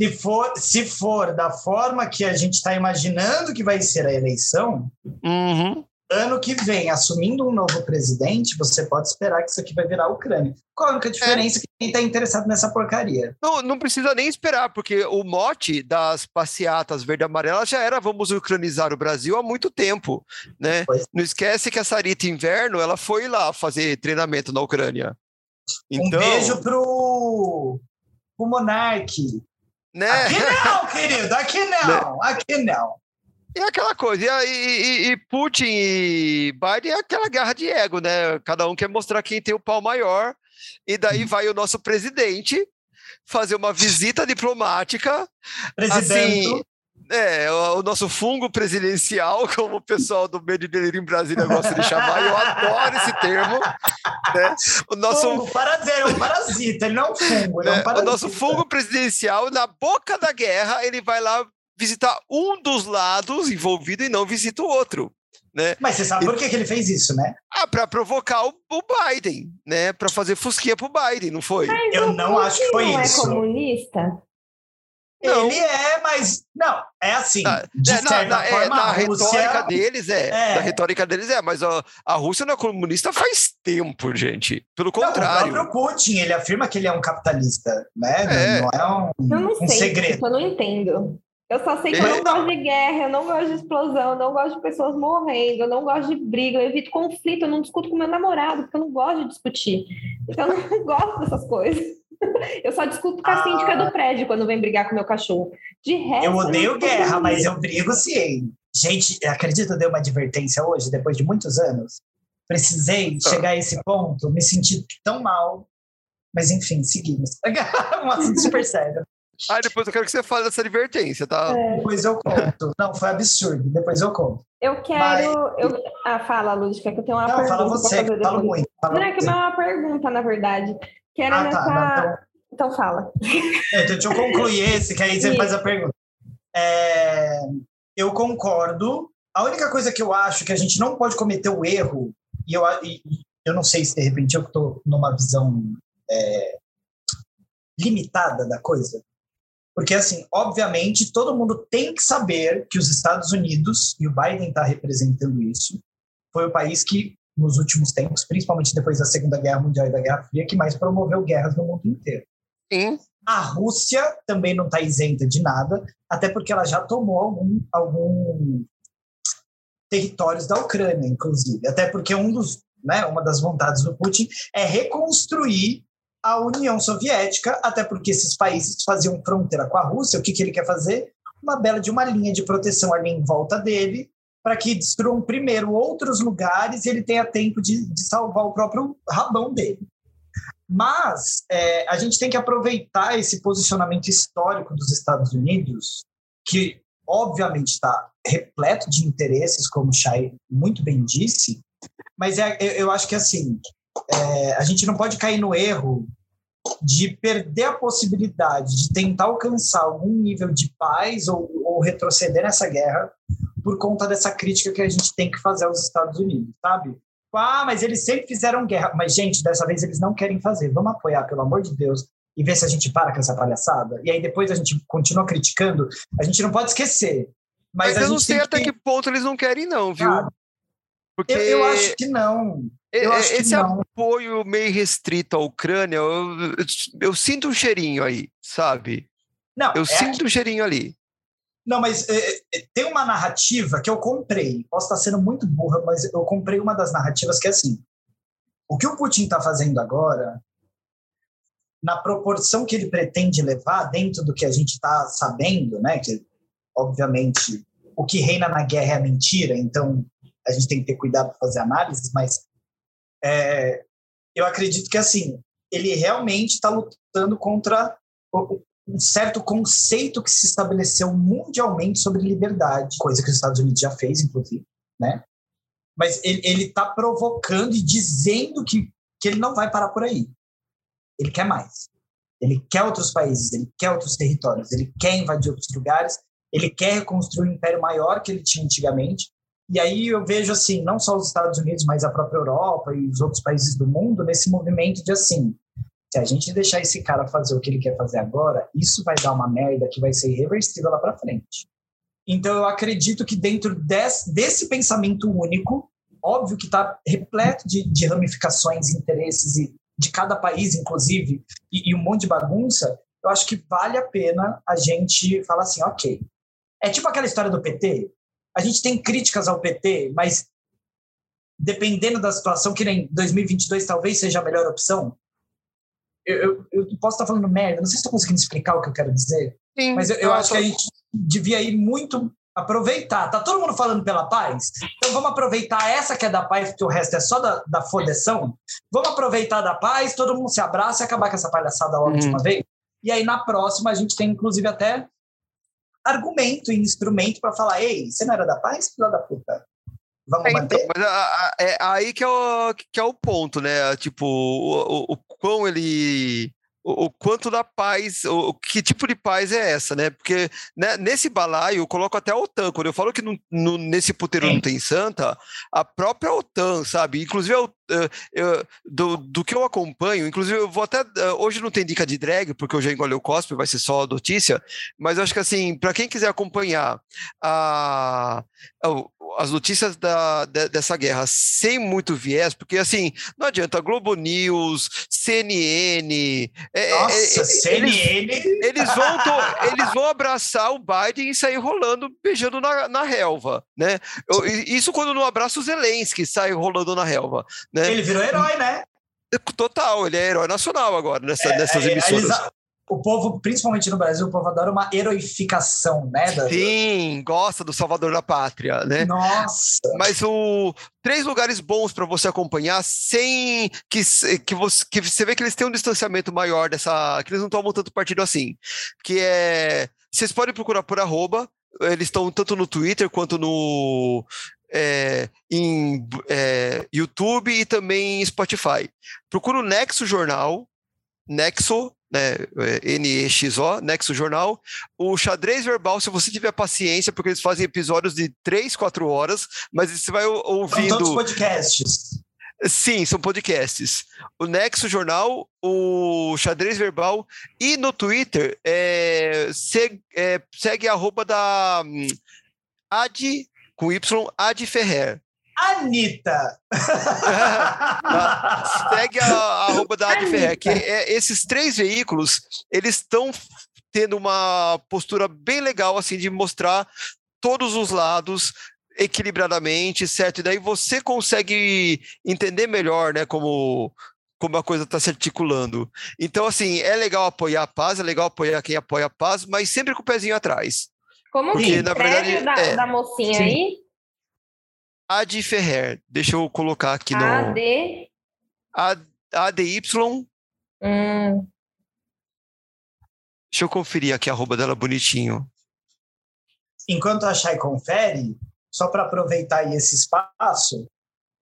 Se for, se for da forma que a gente está imaginando que vai ser a eleição, uhum ano que vem, assumindo um novo presidente, você pode esperar que isso aqui vai virar a Ucrânia. Qual a única diferença é. que quem está interessado nessa porcaria? Não, não precisa nem esperar, porque o mote das passeatas verde-amarela já era vamos ucranizar o Brasil há muito tempo, né? Pois. Não esquece que a Sarita Inverno, ela foi lá fazer treinamento na Ucrânia. Então... Um beijo pro, pro Monark. Né? Aqui não, querido, aqui não, né? aqui não. E aquela coisa, e, e, e, Putin e Biden é aquela guerra de ego, né? Cada um quer mostrar quem tem o pau maior, e daí uhum. vai o nosso presidente fazer uma visita diplomática. Presidente. Assim, é, o, nosso fungo presidencial, como o pessoal do Medo Delírio em Brasília gosta de chamar, eu adoro esse termo. Né? O nosso fungo, para dizer, é um parasita, ele não é um fungo, é um parasita. O nosso fungo presidencial, na boca da guerra, ele vai lá visitar um dos lados envolvido e não visita o outro. Né? Mas você sabe por que, que ele fez isso, né? Ah, para provocar o, o, Biden, né? Para fazer fusquinha pro Biden, não foi? Mas Eu não acho que foi não é isso. Não é comunista? Não. Ele é, mas não, é assim. Na, de é, certa na, forma, é, na Rússia... retórica deles é, é. Na retórica deles é, mas a, a Rússia não é comunista faz tempo, gente. Pelo contrário. Não, o próprio Putin, ele afirma que ele é um capitalista, né? É. Não, é um, eu não um sei, segredo. Eu não entendo. Eu só sei que eu não gosto de guerra, eu não gosto de explosão, eu não gosto de pessoas morrendo, eu não gosto de briga, eu evito conflito, eu não discuto com meu namorado, porque eu não gosto de discutir. Então eu não gosto dessas coisas. Eu só discuto com a ah. síndica do prédio quando vem brigar com meu cachorro. De resto. Eu odeio eu guerra, mas eu brigo sim. Gente, acredita, eu dei uma advertência hoje, depois de muitos anos. Precisei chegar a esse ponto, me senti tão mal. Mas enfim, seguimos. um assunto super sério. Ah, depois eu quero que você fale dessa advertência, tá? É. Depois eu conto. Não, foi absurdo. Depois eu conto. Eu quero. Mas... Eu... Ah, fala, Lúdica, que eu tenho uma não, pergunta. Fala você, que fala muito. Fala não, é que não é uma pergunta, na verdade. Que era ah, nessa. Tá, então... então fala. É, então, deixa eu concluir esse, que aí você faz a pergunta. É... Eu concordo. A única coisa que eu acho que a gente não pode cometer o erro, e eu, e, eu não sei se de repente eu estou numa visão é, limitada da coisa, porque, assim, obviamente, todo mundo tem que saber que os Estados Unidos, e o Biden está representando isso, foi o país que, nos últimos tempos, principalmente depois da Segunda Guerra Mundial e da Guerra Fria, que mais promoveu guerras no mundo inteiro. Sim. A Rússia também não está isenta de nada, até porque ela já tomou algum, algum territórios da Ucrânia, inclusive. Até porque um dos, né, uma das vontades do Putin é reconstruir a União Soviética, até porque esses países faziam fronteira com a Rússia. O que, que ele quer fazer? Uma bela de uma linha de proteção ali em volta dele, para que destruam primeiro outros lugares e ele tenha tempo de, de salvar o próprio rabão dele. Mas é, a gente tem que aproveitar esse posicionamento histórico dos Estados Unidos, que obviamente está repleto de interesses, como o Chay muito bem disse, mas é, eu, eu acho que assim é, a gente não pode cair no erro de perder a possibilidade de tentar alcançar algum nível de paz ou, ou retroceder nessa guerra por conta dessa crítica que a gente tem que fazer aos Estados Unidos, sabe? Ah, mas eles sempre fizeram guerra. Mas, gente, dessa vez eles não querem fazer. Vamos apoiar, pelo amor de Deus, e ver se a gente para com essa palhaçada. E aí depois a gente continua criticando. A gente não pode esquecer. Mas, mas eu não sei até que... que ponto eles não querem, não, viu? Ah, Porque... Eu, eu acho que não. Eu acho Esse apoio meio restrito à Ucrânia, eu, eu, sinto um cheirinho aí, sabe? Não, Eu é sinto o cheirinho ali. Não, mas é, é, tem uma narrativa que eu comprei. Posso estar sendo muito burra, mas eu comprei uma das narrativas que é assim: o que o Putin está fazendo agora, na proporção que ele pretende levar, dentro do que a gente está sabendo, né? Que, obviamente, o que reina na guerra é a mentira, então a gente tem que ter cuidado para fazer análises, mas é, eu acredito que, assim, ele realmente está lutando contra um certo conceito que se estabeleceu mundialmente sobre liberdade, coisa que os Estados Unidos já fez, inclusive, né? Mas ele está provocando e dizendo que, que ele não vai parar por aí. Ele quer mais. Ele quer outros países, ele quer outros territórios, ele quer invadir outros lugares, ele quer reconstruir um império maior que ele tinha antigamente. E aí eu vejo assim, não só os Estados Unidos, mas a própria Europa e os outros países do mundo nesse movimento de assim, se a gente deixar esse cara fazer o que ele quer fazer agora, isso vai dar uma merda que vai ser irreversível lá para frente. Então eu acredito que dentro desse, desse pensamento único, óbvio que está repleto de, de, ramificações, interesses e de cada país, inclusive, e, e um monte de bagunça, eu acho que vale a pena a gente falar assim, ok. É tipo aquela história do PT. A gente tem críticas ao PT, mas dependendo da situação, que nem 2022 talvez seja a melhor opção, eu, eu, posso estar falando merda, não sei se estou conseguindo explicar o que eu quero dizer, Sim, mas eu, eu acho tô... que a gente devia ir muito aproveitar. Tá todo mundo falando pela paz? Então vamos aproveitar essa que é da paz, porque o resto é só da, da fodeção. Vamos aproveitar da paz, todo mundo se abraça e acabar com essa palhaçada logo uhum. de uma vez. E aí na próxima a gente tem inclusive até argumento e instrumento para falar: ei, você não era da paz, filha da puta? Vamos é? Então, mas a, a, é aí que é, o, que é o ponto, né? Tipo, o, o, o quão ele o, o, quanto da paz, o, que tipo de paz é essa, né? Porque né, nesse balaio, eu coloco até a OTAN, quando eu falo que no, no, nesse puteiro Sim. não tem santa, a própria OTAN, sabe? Inclusive, eu, eu, do, do que eu acompanho, inclusive eu vou até, hoje não tem dica de drag, porque eu já engoli o cospe, vai ser só a notícia, mas eu acho que assim, para quem quiser acompanhar a, as notícias da, de, dessa guerra sem muito viés, porque assim, não adianta, Globo News, CNN. É, é, Nossa, é, CNN! Eles, eles, vão, eles vão abraçar o Biden e sair rolando, beijando na, na relva, né? Eu, isso quando não abraça o Zelensky, sai rolando na relva. Né? Ele virou herói, né? Total, ele é herói nacional agora nessa, é, nessas é, emissoras. Eles, o povo, principalmente no Brasil, o povo adora uma heroificação, né? Da... Sim, gosta do Salvador da Pátria, né? Nossa! Mas o três lugares bons para você acompanhar sem que, que, você, que você vê que eles têm um distanciamento maior dessa. que eles não tomam tanto partido assim. Que é. Vocês podem procurar por arroba, eles estão tanto no Twitter quanto no é, em é, YouTube e também em Spotify. Procura o Nexo Jornal, Nexo né, é, NEXO, Nexo Jornal, o xadrez verbal, se você tiver paciência, porque eles fazem episódios de 3, 4 horas, mas você vai ouvindo... São todos podcasts. Sim, são podcasts. O Nexo Jornal, o Xadrez Verbal e no Twitter, é, segue, é, segue a arroba da um, Ad, com Y, Ad Ferrer. Anitta. Segue a, a arroba da Ferrer, que é, esses três veículos, eles estão tendo uma postura bem legal, assim, de mostrar todos os lados equilibradamente, certo? E daí você consegue entender melhor, né, como como a coisa está se articulando. Então, assim, é legal apoiar a paz, é legal apoiar quem apoia a paz, mas sempre com o pezinho atrás. Como Porque, na verdade, da, é, da mocinha sim. aí? Ad Ferrer. Deixa eu colocar aqui no. AD. ADY. Hum. Deixa eu conferir aqui a arroba dela bonitinho. Enquanto a Chay confere, só para aproveitar aí esse espaço,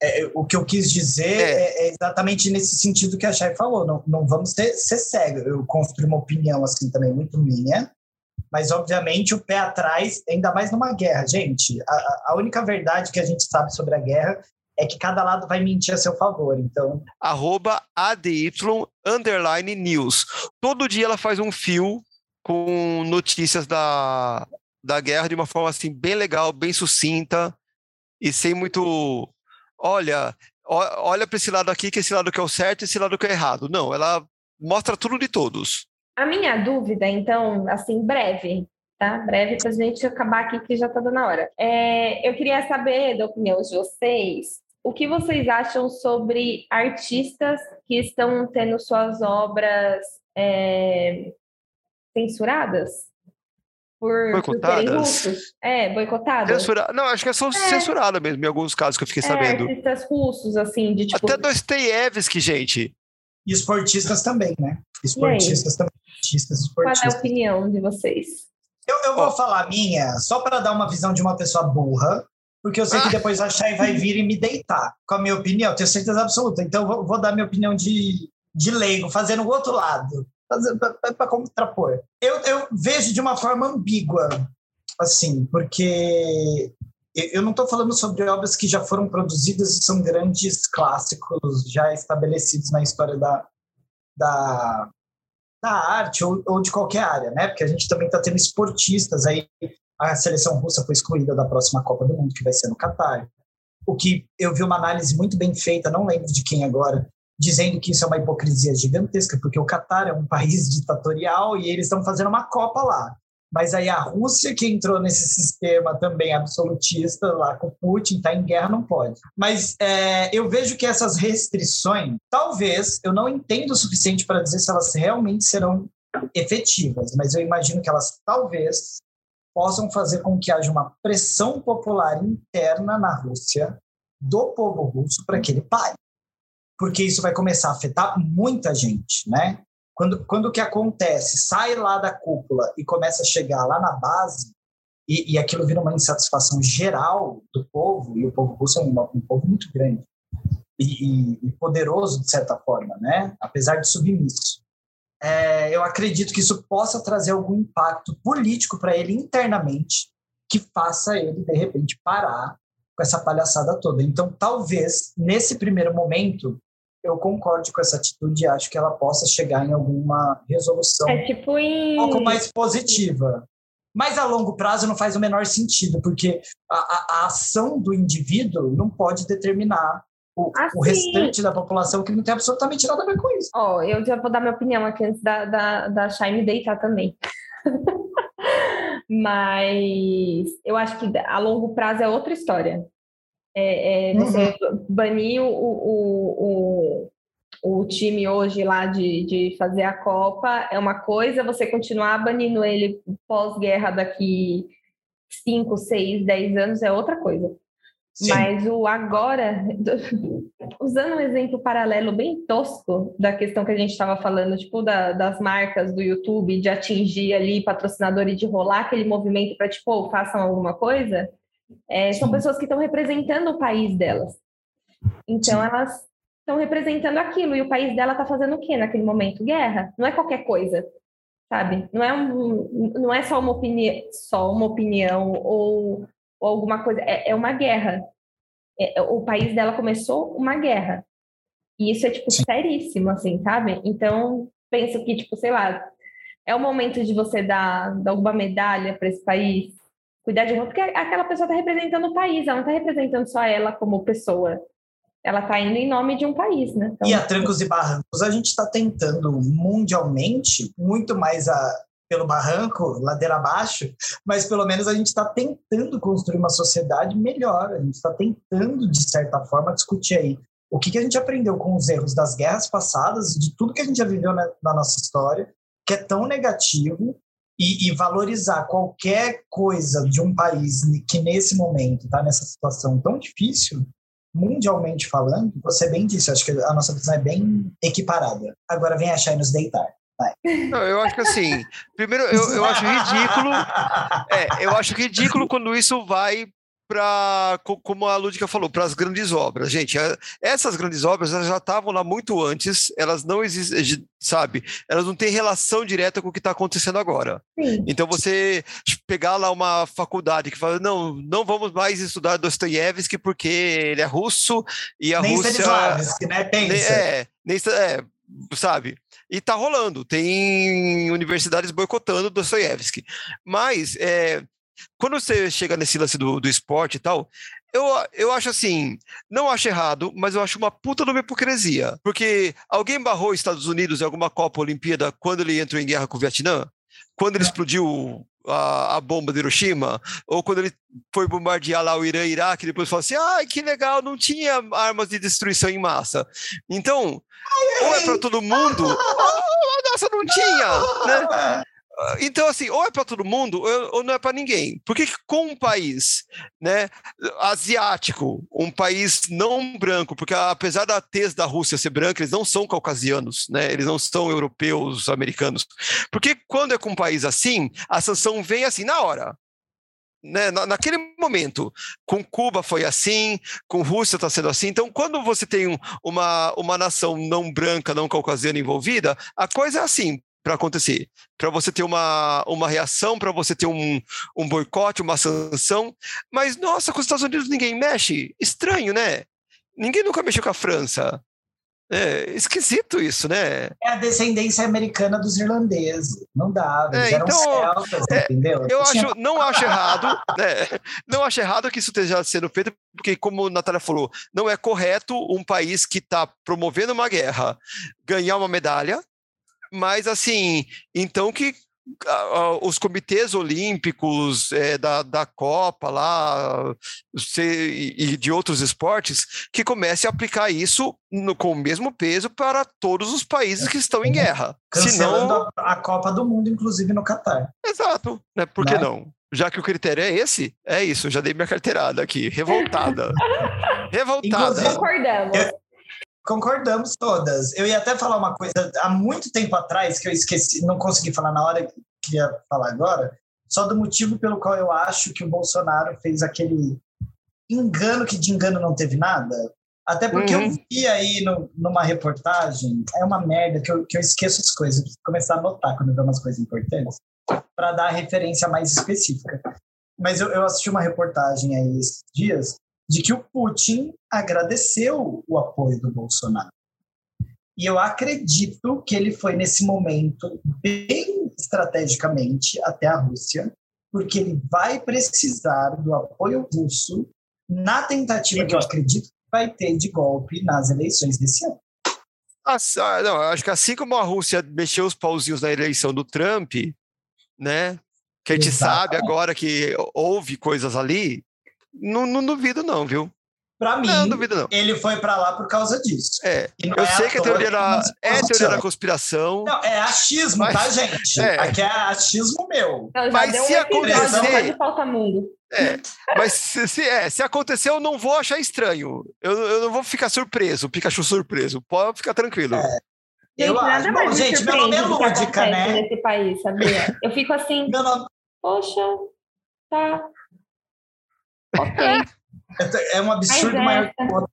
é, o que eu quis dizer é. É, é, exatamente nesse sentido que a Chay falou. Não, não vamos ser, ser cegos. Eu construí uma opinião assim também muito minha, mas obviamente o pé atrás, ainda mais numa guerra. Gente, a, a única verdade que a gente sabe sobre a guerra é que cada lado vai mentir a seu favor, então... Arroba ADY, underline news. Todo dia ela faz um fio com notícias da, da guerra de uma forma assim bem legal, bem sucinta e sem muito... Olha, olha para esse lado aqui, que esse lado que é o certo e esse lado que é errado. Não, ela mostra tudo de todos. A minha dúvida, então, assim, breve, tá? Breve para a gente acabar aqui, que já está dando a hora. É, eu queria saber da opinião de vocês, o que vocês acham sobre artistas que estão tendo suas obras é, censuradas? Por, boicotadas? Por é, boicotadas. Censura... Não, acho que é só é. censurada mesmo, em alguns casos que eu fiquei é, sabendo. Artistas russos, assim, de tipo... Até Dostoiévski, gente. E esportistas também, né? Esportistas também. Artistas esportistas. Qual é a opinião de vocês? Eu, eu vou falar a minha, só para dar uma visão de uma pessoa burra, porque eu sei que ah. depois a Chay vai vir e me deitar com a minha opinião, tenho certeza absoluta. Então, vou, vou dar minha opinião de, de leigo, fazendo o outro lado para contrapor. Eu, eu vejo de uma forma ambígua, assim, porque eu não estou falando sobre obras que já foram produzidas e são grandes clássicos já estabelecidos na história da, da, da arte ou, ou de qualquer área, né? Porque a gente também está tendo esportistas aí. A seleção russa foi excluída da próxima Copa do Mundo, que vai ser no Catar. O que eu vi uma análise muito bem feita, não lembro de quem agora, dizendo que isso é uma hipocrisia gigantesca, porque o Catar é um país ditatorial e eles estão fazendo uma Copa lá. Mas aí a Rússia, que entrou nesse sistema também absolutista, lá com Putin, está em guerra, não pode. Mas é, eu vejo que essas restrições, talvez, eu não entendo o suficiente para dizer se elas realmente serão efetivas, mas eu imagino que elas talvez possam fazer com que haja uma pressão popular interna na Rússia do povo russo para que ele pare porque isso vai começar a afetar muita gente, né? Quando, quando o que acontece sai lá da cúpula e começa a chegar lá na base, e, e aquilo vira uma insatisfação geral do povo, e o povo russo é um, um povo muito grande e, e, poderoso, de certa forma, né? apesar de submisso. É, eu acredito que isso possa trazer algum impacto político para ele internamente, que faça ele, de repente, parar com essa palhaçada toda. Então, talvez, nesse primeiro momento, eu concordo com essa atitude e acho que ela possa chegar em alguma resolução é tipo em... um pouco mais positiva. Mas a longo prazo não faz o menor sentido, porque a, a, a ação do indivíduo não pode determinar o, assim, o, restante da população que não tem absolutamente nada a ver com isso. Ó, oh, eu já vou dar minha opinião aqui antes da, da, da Shine deitar também. Mas eu acho que a longo prazo é outra história. É, é, você uhum. banir o, o, o, o, time hoje lá de, de fazer a Copa é uma coisa, você continuar banindo ele pós-guerra daqui 5, 6, 10 anos é outra coisa. Sim. Mas o agora, usando um exemplo paralelo bem tosco da questão que a gente estava falando, tipo da, das marcas do YouTube, de atingir ali patrocinador e de rolar aquele movimento para, tipo, oh, façam alguma coisa, é, são pessoas que estão representando o país delas. Então, elas estão representando aquilo. E o país dela está fazendo o quê naquele momento? Guerra. Não é qualquer coisa, sabe? Não é, um, não é só, uma opini só uma opinião ou, ou alguma coisa. É, é uma guerra. É, o país dela começou uma guerra. E isso é, tipo, Sim. seríssimo, assim, sabe? Então, penso que, tipo, sei lá, é o momento de você dar, dar alguma medalha para esse país, cuidar de roupa, porque aquela pessoa está representando o país, ela não está representando só ela como pessoa. Ela está indo em nome de um país, né? Então... E a trancos e barrancos, a gente está tentando mundialmente, muito mais a, pelo barranco, ladeira abaixo, mas pelo menos a gente está tentando construir uma sociedade melhor, a gente está tentando, de certa forma, discutir aí o que, que a gente aprendeu com os erros das guerras passadas, de tudo que a gente já viveu na, na nossa história, que é tão negativo, e, e, valorizar qualquer coisa de um país que nesse momento está nessa situação tão difícil, mundialmente falando, você bem disse, acho que a nossa visão é bem equiparada. Agora vem achar e nos deitar. Não, eu acho que assim, primeiro eu, eu acho ridículo, é, eu acho ridículo quando isso vai para, como a Lúdica falou, para as grandes obras. Gente, essas grandes obras elas já estavam lá muito antes, elas não existem, sabe? Elas não têm relação direta com o que está acontecendo agora. Sim. Então, você pegar lá uma faculdade que fala, não, não vamos mais estudar Dostoiévski porque ele é russo e a nem Rússia... Né? Pensa. É, nem, é, sabe? E tá rolando, tem universidades boicotando Dostoiévski. Mas, é, quando você chega nesse lance do, do esporte e tal, eu, eu acho assim, não acho errado, mas eu acho uma puta de uma hipocrisia. Porque alguém barrou os Estados Unidos em alguma Copa Olimpíada quando ele entrou em guerra com o Vietnã? Quando ele explodiu a, a, bomba de Hiroshima, ou quando ele foi bombardear lá o Irã e Iraque, depois falou assim: ai, que legal, não tinha armas de destruição em massa. Então, ou é para todo mundo, ou, nossa, não tinha, né? Então, assim, ou é para todo mundo ou não é para ninguém. Por que com um país né, asiático, um país não branco, porque apesar da tez da Rússia ser branca, eles não são caucasianos, né, eles não são europeus, americanos. Porque quando é com um país assim, a sanção vem assim, na hora. Né, naquele momento, com Cuba foi assim, com Rússia está sendo assim. Então, quando você tem um, uma, uma nação não branca, não caucasiana envolvida, a coisa é assim para acontecer. Para você ter uma, uma reação, para você ter um, um boicote, uma sanção. Mas, nossa, com os Estados Unidos ninguém mexe. Estranho, né? Ninguém nunca mexeu com a França. É esquisito isso, né? É a descendência americana dos irlandeses. Não dá, eles é, então, celtas, é, entendeu? Eu acho, não acho errado, né? Não acho errado que isso esteja sendo feito, porque, como a Natália falou, não é correto um país que está promovendo uma guerra ganhar uma medalha, mas, assim, então que os comitês olímpicos é, da, da Copa lá se, e de outros esportes que comecem a aplicar isso no, com o mesmo peso para todos os países que estão em guerra. Cancelando Senão... a, Copa do Mundo, inclusive no Catar. Exato, né? Por que né? não? Já que o critério é esse, é isso, já dei minha carteirada aqui, revoltada. revoltada. Concordamos. Concordamos todas. Eu ia até falar uma coisa há muito tempo atrás que eu esqueci, não consegui falar na hora que queria falar agora, só do motivo pelo qual eu acho que o Bolsonaro fez aquele engano que de engano não teve nada. Até porque uhum. eu vi aí no, numa reportagem, é uma merda que eu, que eu esqueço as coisas, preciso começar a anotar quando eu vejo umas coisas importantes, para dar a referência mais específica. Mas eu, eu assisti uma reportagem aí esses dias de que o Putin agradeceu o apoio do Bolsonaro. E eu acredito que ele foi nesse momento bem estrategicamente até a Rússia, porque ele vai precisar do apoio russo na tentativa que eu acredito que vai ter de golpe nas eleições desse ano. Ah, não, acho que assim como a Rússia mexeu os pauzinhos na eleição do Trump, né? Que a gente Exatamente. sabe agora que houve coisas ali, não, não duvido, não, viu? Pra mim, não, duvido, não. ele foi para lá por causa disso. É, eu é sei que a teoria da, é teoria da conspiração. Não, é achismo, tá, mas, tá, gente? É. Aqui é achismo meu. Não, mas se um acontecer... Falta mundo. É, mas se, se, é, se acontecer, eu não vou achar estranho. Eu, eu não vou ficar surpreso, Pikachu surpreso. Pode ficar tranquilo. É. Gente, eu nada acho. mais Bom, gente, meu nome é lúdica, né? Nesse país, sabia? Eu fico assim, meu nome... poxa, tá, Ok. É, é um absurdo maior que outro.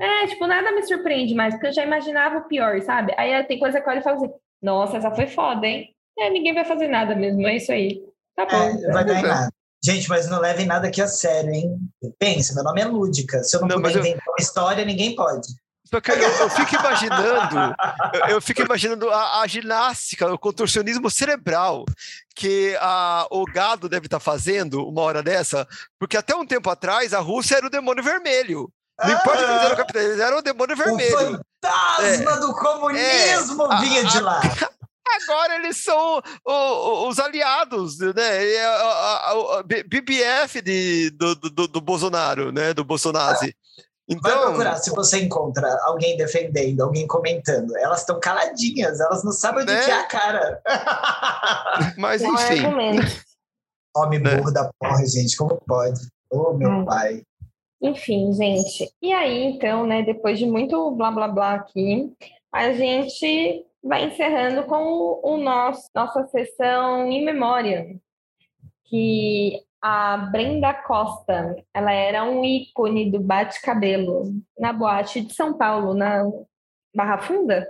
É, tipo, nada me surpreende mais, porque eu já imaginava o pior, sabe? Aí tem coisa que eu olho e falo assim, nossa, essa foi foda, hein? É, ninguém vai fazer nada mesmo, é isso aí. Tá bom. É, vai dar em nada. Gente, mas não levem nada aqui a sério, hein? Pensa, meu nome é Lúdica. Se eu não, não puder inventar eu... uma história, ninguém pode. Só que eu, eu fico imaginando, eu, eu, fico imaginando a, a, ginástica, o contorcionismo cerebral que a, o gado deve estar tá fazendo uma hora dessa, porque até um tempo atrás a Rússia era o demônio vermelho. Não ah, importa que eles eram capitães, eles eram o demônio vermelho. O fantasma é, do comunismo é, vinha a, de lá. Agora eles são o, os aliados, né? A, BBF de, do, do, do Bolsonaro, né? Do Bolsonaro. Então, Vai procurar se você encontra alguém defendendo, alguém comentando. Elas estão caladinhas, elas não sabem onde né? que é a cara. Mas enfim. Homem né? burro da porra, gente, como pode? Ô, oh, meu hum. pai. Enfim, gente. E aí, então, né, depois de muito blá blá blá aqui, a gente vai encerrando com o nosso nossa sessão em memória, que a Brenda Costa, ela era um ícone do bate-cabelo na boate de São Paulo, na Barra Funda.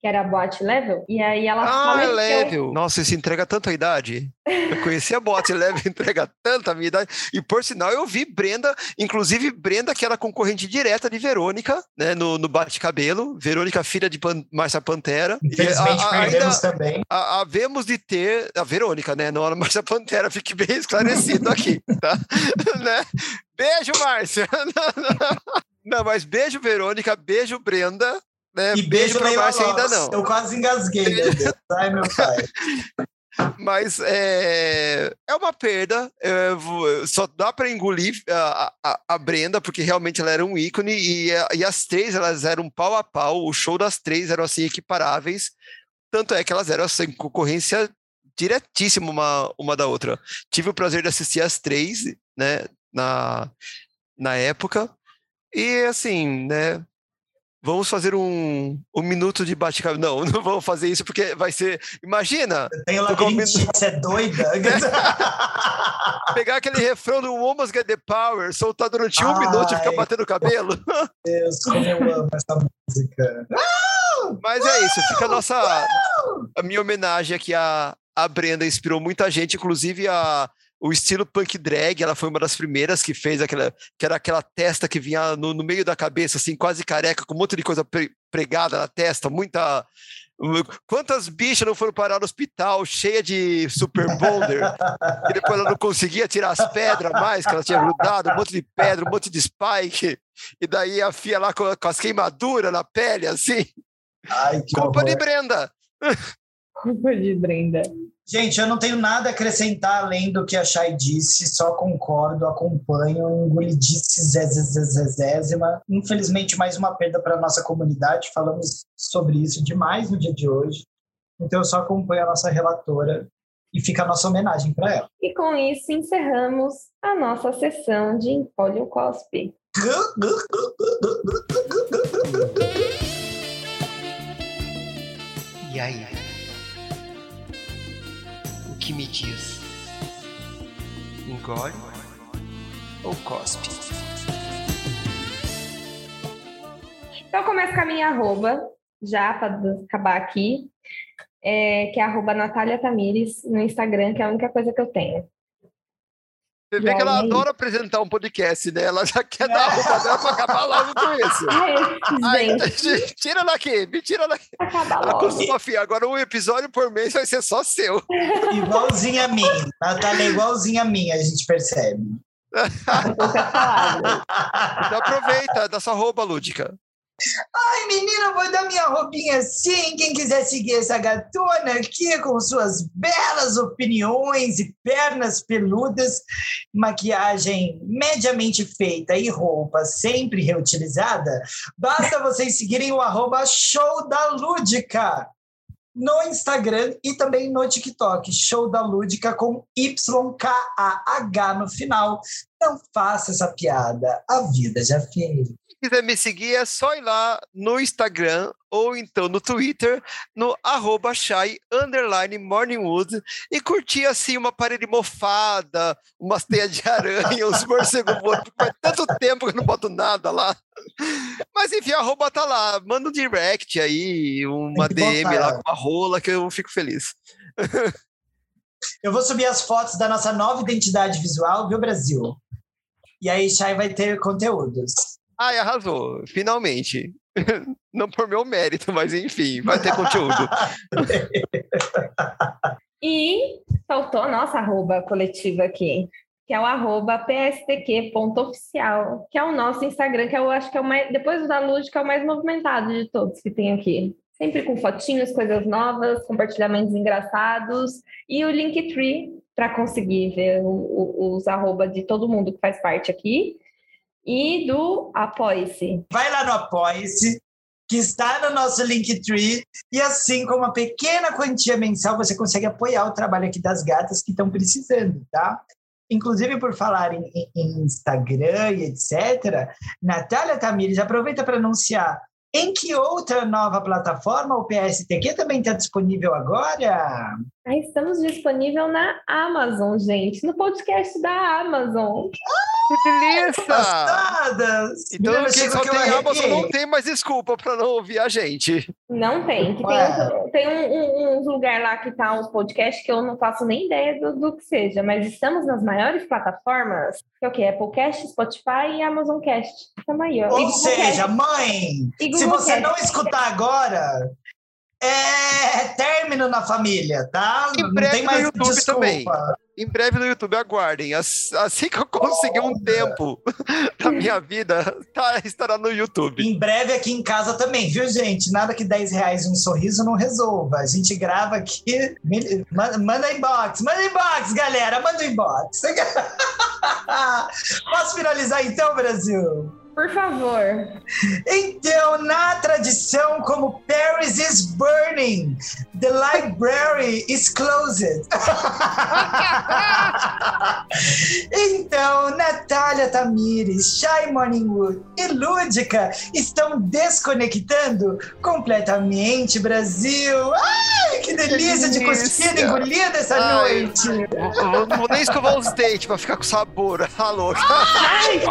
Que era a boate level, e aí ela Ah, faleceu. Level. Nossa, isso entrega tanto a idade. Eu conheci a Bot Level, entrega tanta a minha idade. E por sinal, eu vi Brenda, inclusive Brenda, que era concorrente direta de Verônica, né, no, no Bate-Cabelo. Verônica, filha de Pan, Márcia Pantera. E Infelizmente a- a- perdemos ainda- também. a- havemos de ter a Verônica, né? Não a Márcia Pantera, fique bem esclarecido aqui, tá? né? Beijo, Márcia! Não, mas beijo, Verônica, beijo, Brenda. Né? E beijo, pra Leila Márcia ainda não. Eu quase engasguei, meu Deus. Ai, meu pai. Mas é, é uma perda. é, só dá para engolir a, a, a Brenda, porque realmente ela era um ícone, e, e as três elas eram pau a pau. O show das três eram assim equiparáveis. Tanto é que elas eram assim, concorrência diretíssima uma, uma da outra. Tive o prazer de assistir as três, né, na, na época. E assim, né? Vamos fazer um, um minuto de bate-cabelo. Não, não vamos fazer isso porque vai ser. Imagina! Com labirintite, você é doida? pegar aquele refrão do Woman's Get the Power, soltar durante um Ai. minuto e ficar batendo o cabelo. Deus, como eu amo essa música. Mas é isso, fica a nossa. A minha homenagem aqui à, à Brenda inspirou muita gente, inclusive a, o estilo punk drag. Ela foi uma das primeiras que fez aquela. que era aquela testa que vinha no, no meio da cabeça, assim, quase careca, com um monte de coisa pre- pregada na testa, muita. Quantas bichas não foram parar no hospital cheia de super boulder? e depois ela não conseguia tirar as pedras mais, que ela tinha grudado, um monte de pedra, um monte de spike. E daí a fia lá com, com as queimaduras na pele, assim. Ai, que Culpa de horror. Brenda. Culpa de Brenda. Gente, eu não tenho nada a acrescentar além do que a Chay disse, só concordo, acompanho, engolidice zezezezezésima. Infelizmente, mais uma perda para a nossa comunidade, falamos sobre isso demais no dia de hoje. Então, eu só acompanho a nossa relatora e fica a nossa homenagem para ela. E com isso encerramos a nossa sessão de Encolhe o Cospe. E aí? Que me diz? Engole ou cospe? Então, começo com a minha arroba, já para acabar aqui, é, que é arroba Natália Tamires no Instagram, que é a única coisa que eu tenho. Você vê E que ela aí? adora apresentar um podcast, né? Ela já quer dar a roupa dela pra acabar logo com isso. Ai, Ai, gente, tira daqui, me tira daqui. acaba Ela logo. costuma. Agora um episódio por mês vai ser só seu. Igualzinha a mim. Natália é igualzinha a mim, a gente percebe. Então aproveita, dá sua roupa, Lúdica. Ai, menina, vou dar minha roupinha assim. Quem quiser seguir essa gatona aqui com suas belas opiniões e pernas peludas, maquiagem mediamente feita e roupa sempre reutilizada, basta vocês seguirem o arroba show da Lúdica no Instagram e também no TikTok. Show da Lúdica com YKAH no final. Não faça essa piada. A vida já fez. Se quiser me seguir, é só ir lá no Instagram ou então no Twitter, no arroba underline Morningwood e curtir assim uma parede mofada, umas teias de aranha, uns morcegos voando, faz tanto tempo que eu não boto nada lá. Mas enfim, a arroba tá lá, manda um direct aí, uma DM botar. lá com uma rola que eu fico feliz. Eu vou subir as fotos da nossa nova identidade visual, viu, Brasil? E aí, Chay vai ter conteúdos. Ai, arrasou, finalmente. Não por meu mérito, mas enfim, vai ter conteúdo. E faltou a nossa arroba coletiva aqui, que é o arroba pstq.oficial, que é o nosso Instagram, que eu acho que é o mais, depois da Luz, que é o mais movimentado de todos que tem aqui. Sempre com fotinhos, coisas novas, compartilhamentos engraçados e o Linktree para conseguir ver o- o- os arroba de todo mundo que faz parte aqui. E do Apoie-se. Vai lá no Apoia-se, que está no nosso Linktree, e assim, com uma pequena quantia mensal, você consegue apoiar o trabalho aqui das gatas que estão precisando, tá? Inclusive, por falar em- em Instagram e etc., Natália Tamires, aproveita para anunciar em que outra nova plataforma o PSTQ também está disponível agora? Ah, estamos disponível na Amazon, gente, no podcast da Amazon. Que delícia! Então Menina, quem só que tem Amazon não tem mais desculpa pra não ouvir a gente. Não tem. Que tem um, tem um, um, uns lugar lá que tá uns podcasts que eu não faço nem ideia do, do que seja, mas estamos nas maiores plataformas, que é o quê? Applecast, Spotify e Amazon Cast. Ó. E Ou seja, Cast. mãe, se você Cast. não escutar agora, é término na família, tá? Em não breve tem no mais YouTube desculpa. também. Em breve no YouTube, aguardem. As- Assim que eu conseguir um tempo da minha vida, tá, estará no YouTube. Em breve aqui em casa também, viu, gente? Nada que 10 reais e um sorriso não resolva. A gente grava aqui. manda inbox, manda inbox, galera, manda inbox. Posso finalizar então, Brasil? Por favor. Então, na tradição, como Paris is burning, the library is closed. então, Natália Tamires, Shai Morningwood e Lúdica estão desconectando completamente, Brasil. Ai, que delícia de cuspida engolida essa Ai. noite. Não vou nem escovar os dentes pra ficar com sabor. Tá louco? Ai?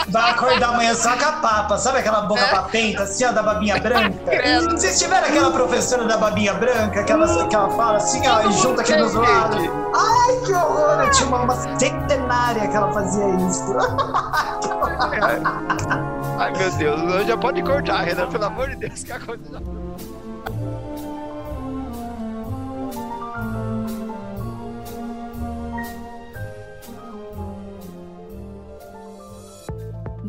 Vai acordar amanhã só com a papa, sabe aquela boca É. papenta, assim, ó, da babinha branca? Vocês tiveram aquela professora da babinha branca, que ela, que ela fala assim, ó, e junta aqui nos lados? Ai, que horror! Eu tinha uma, uma centenária que ela fazia isso. Ai, meu Deus. Já pode cortar, Renan, pelo amor de Deus. Que aconteceu?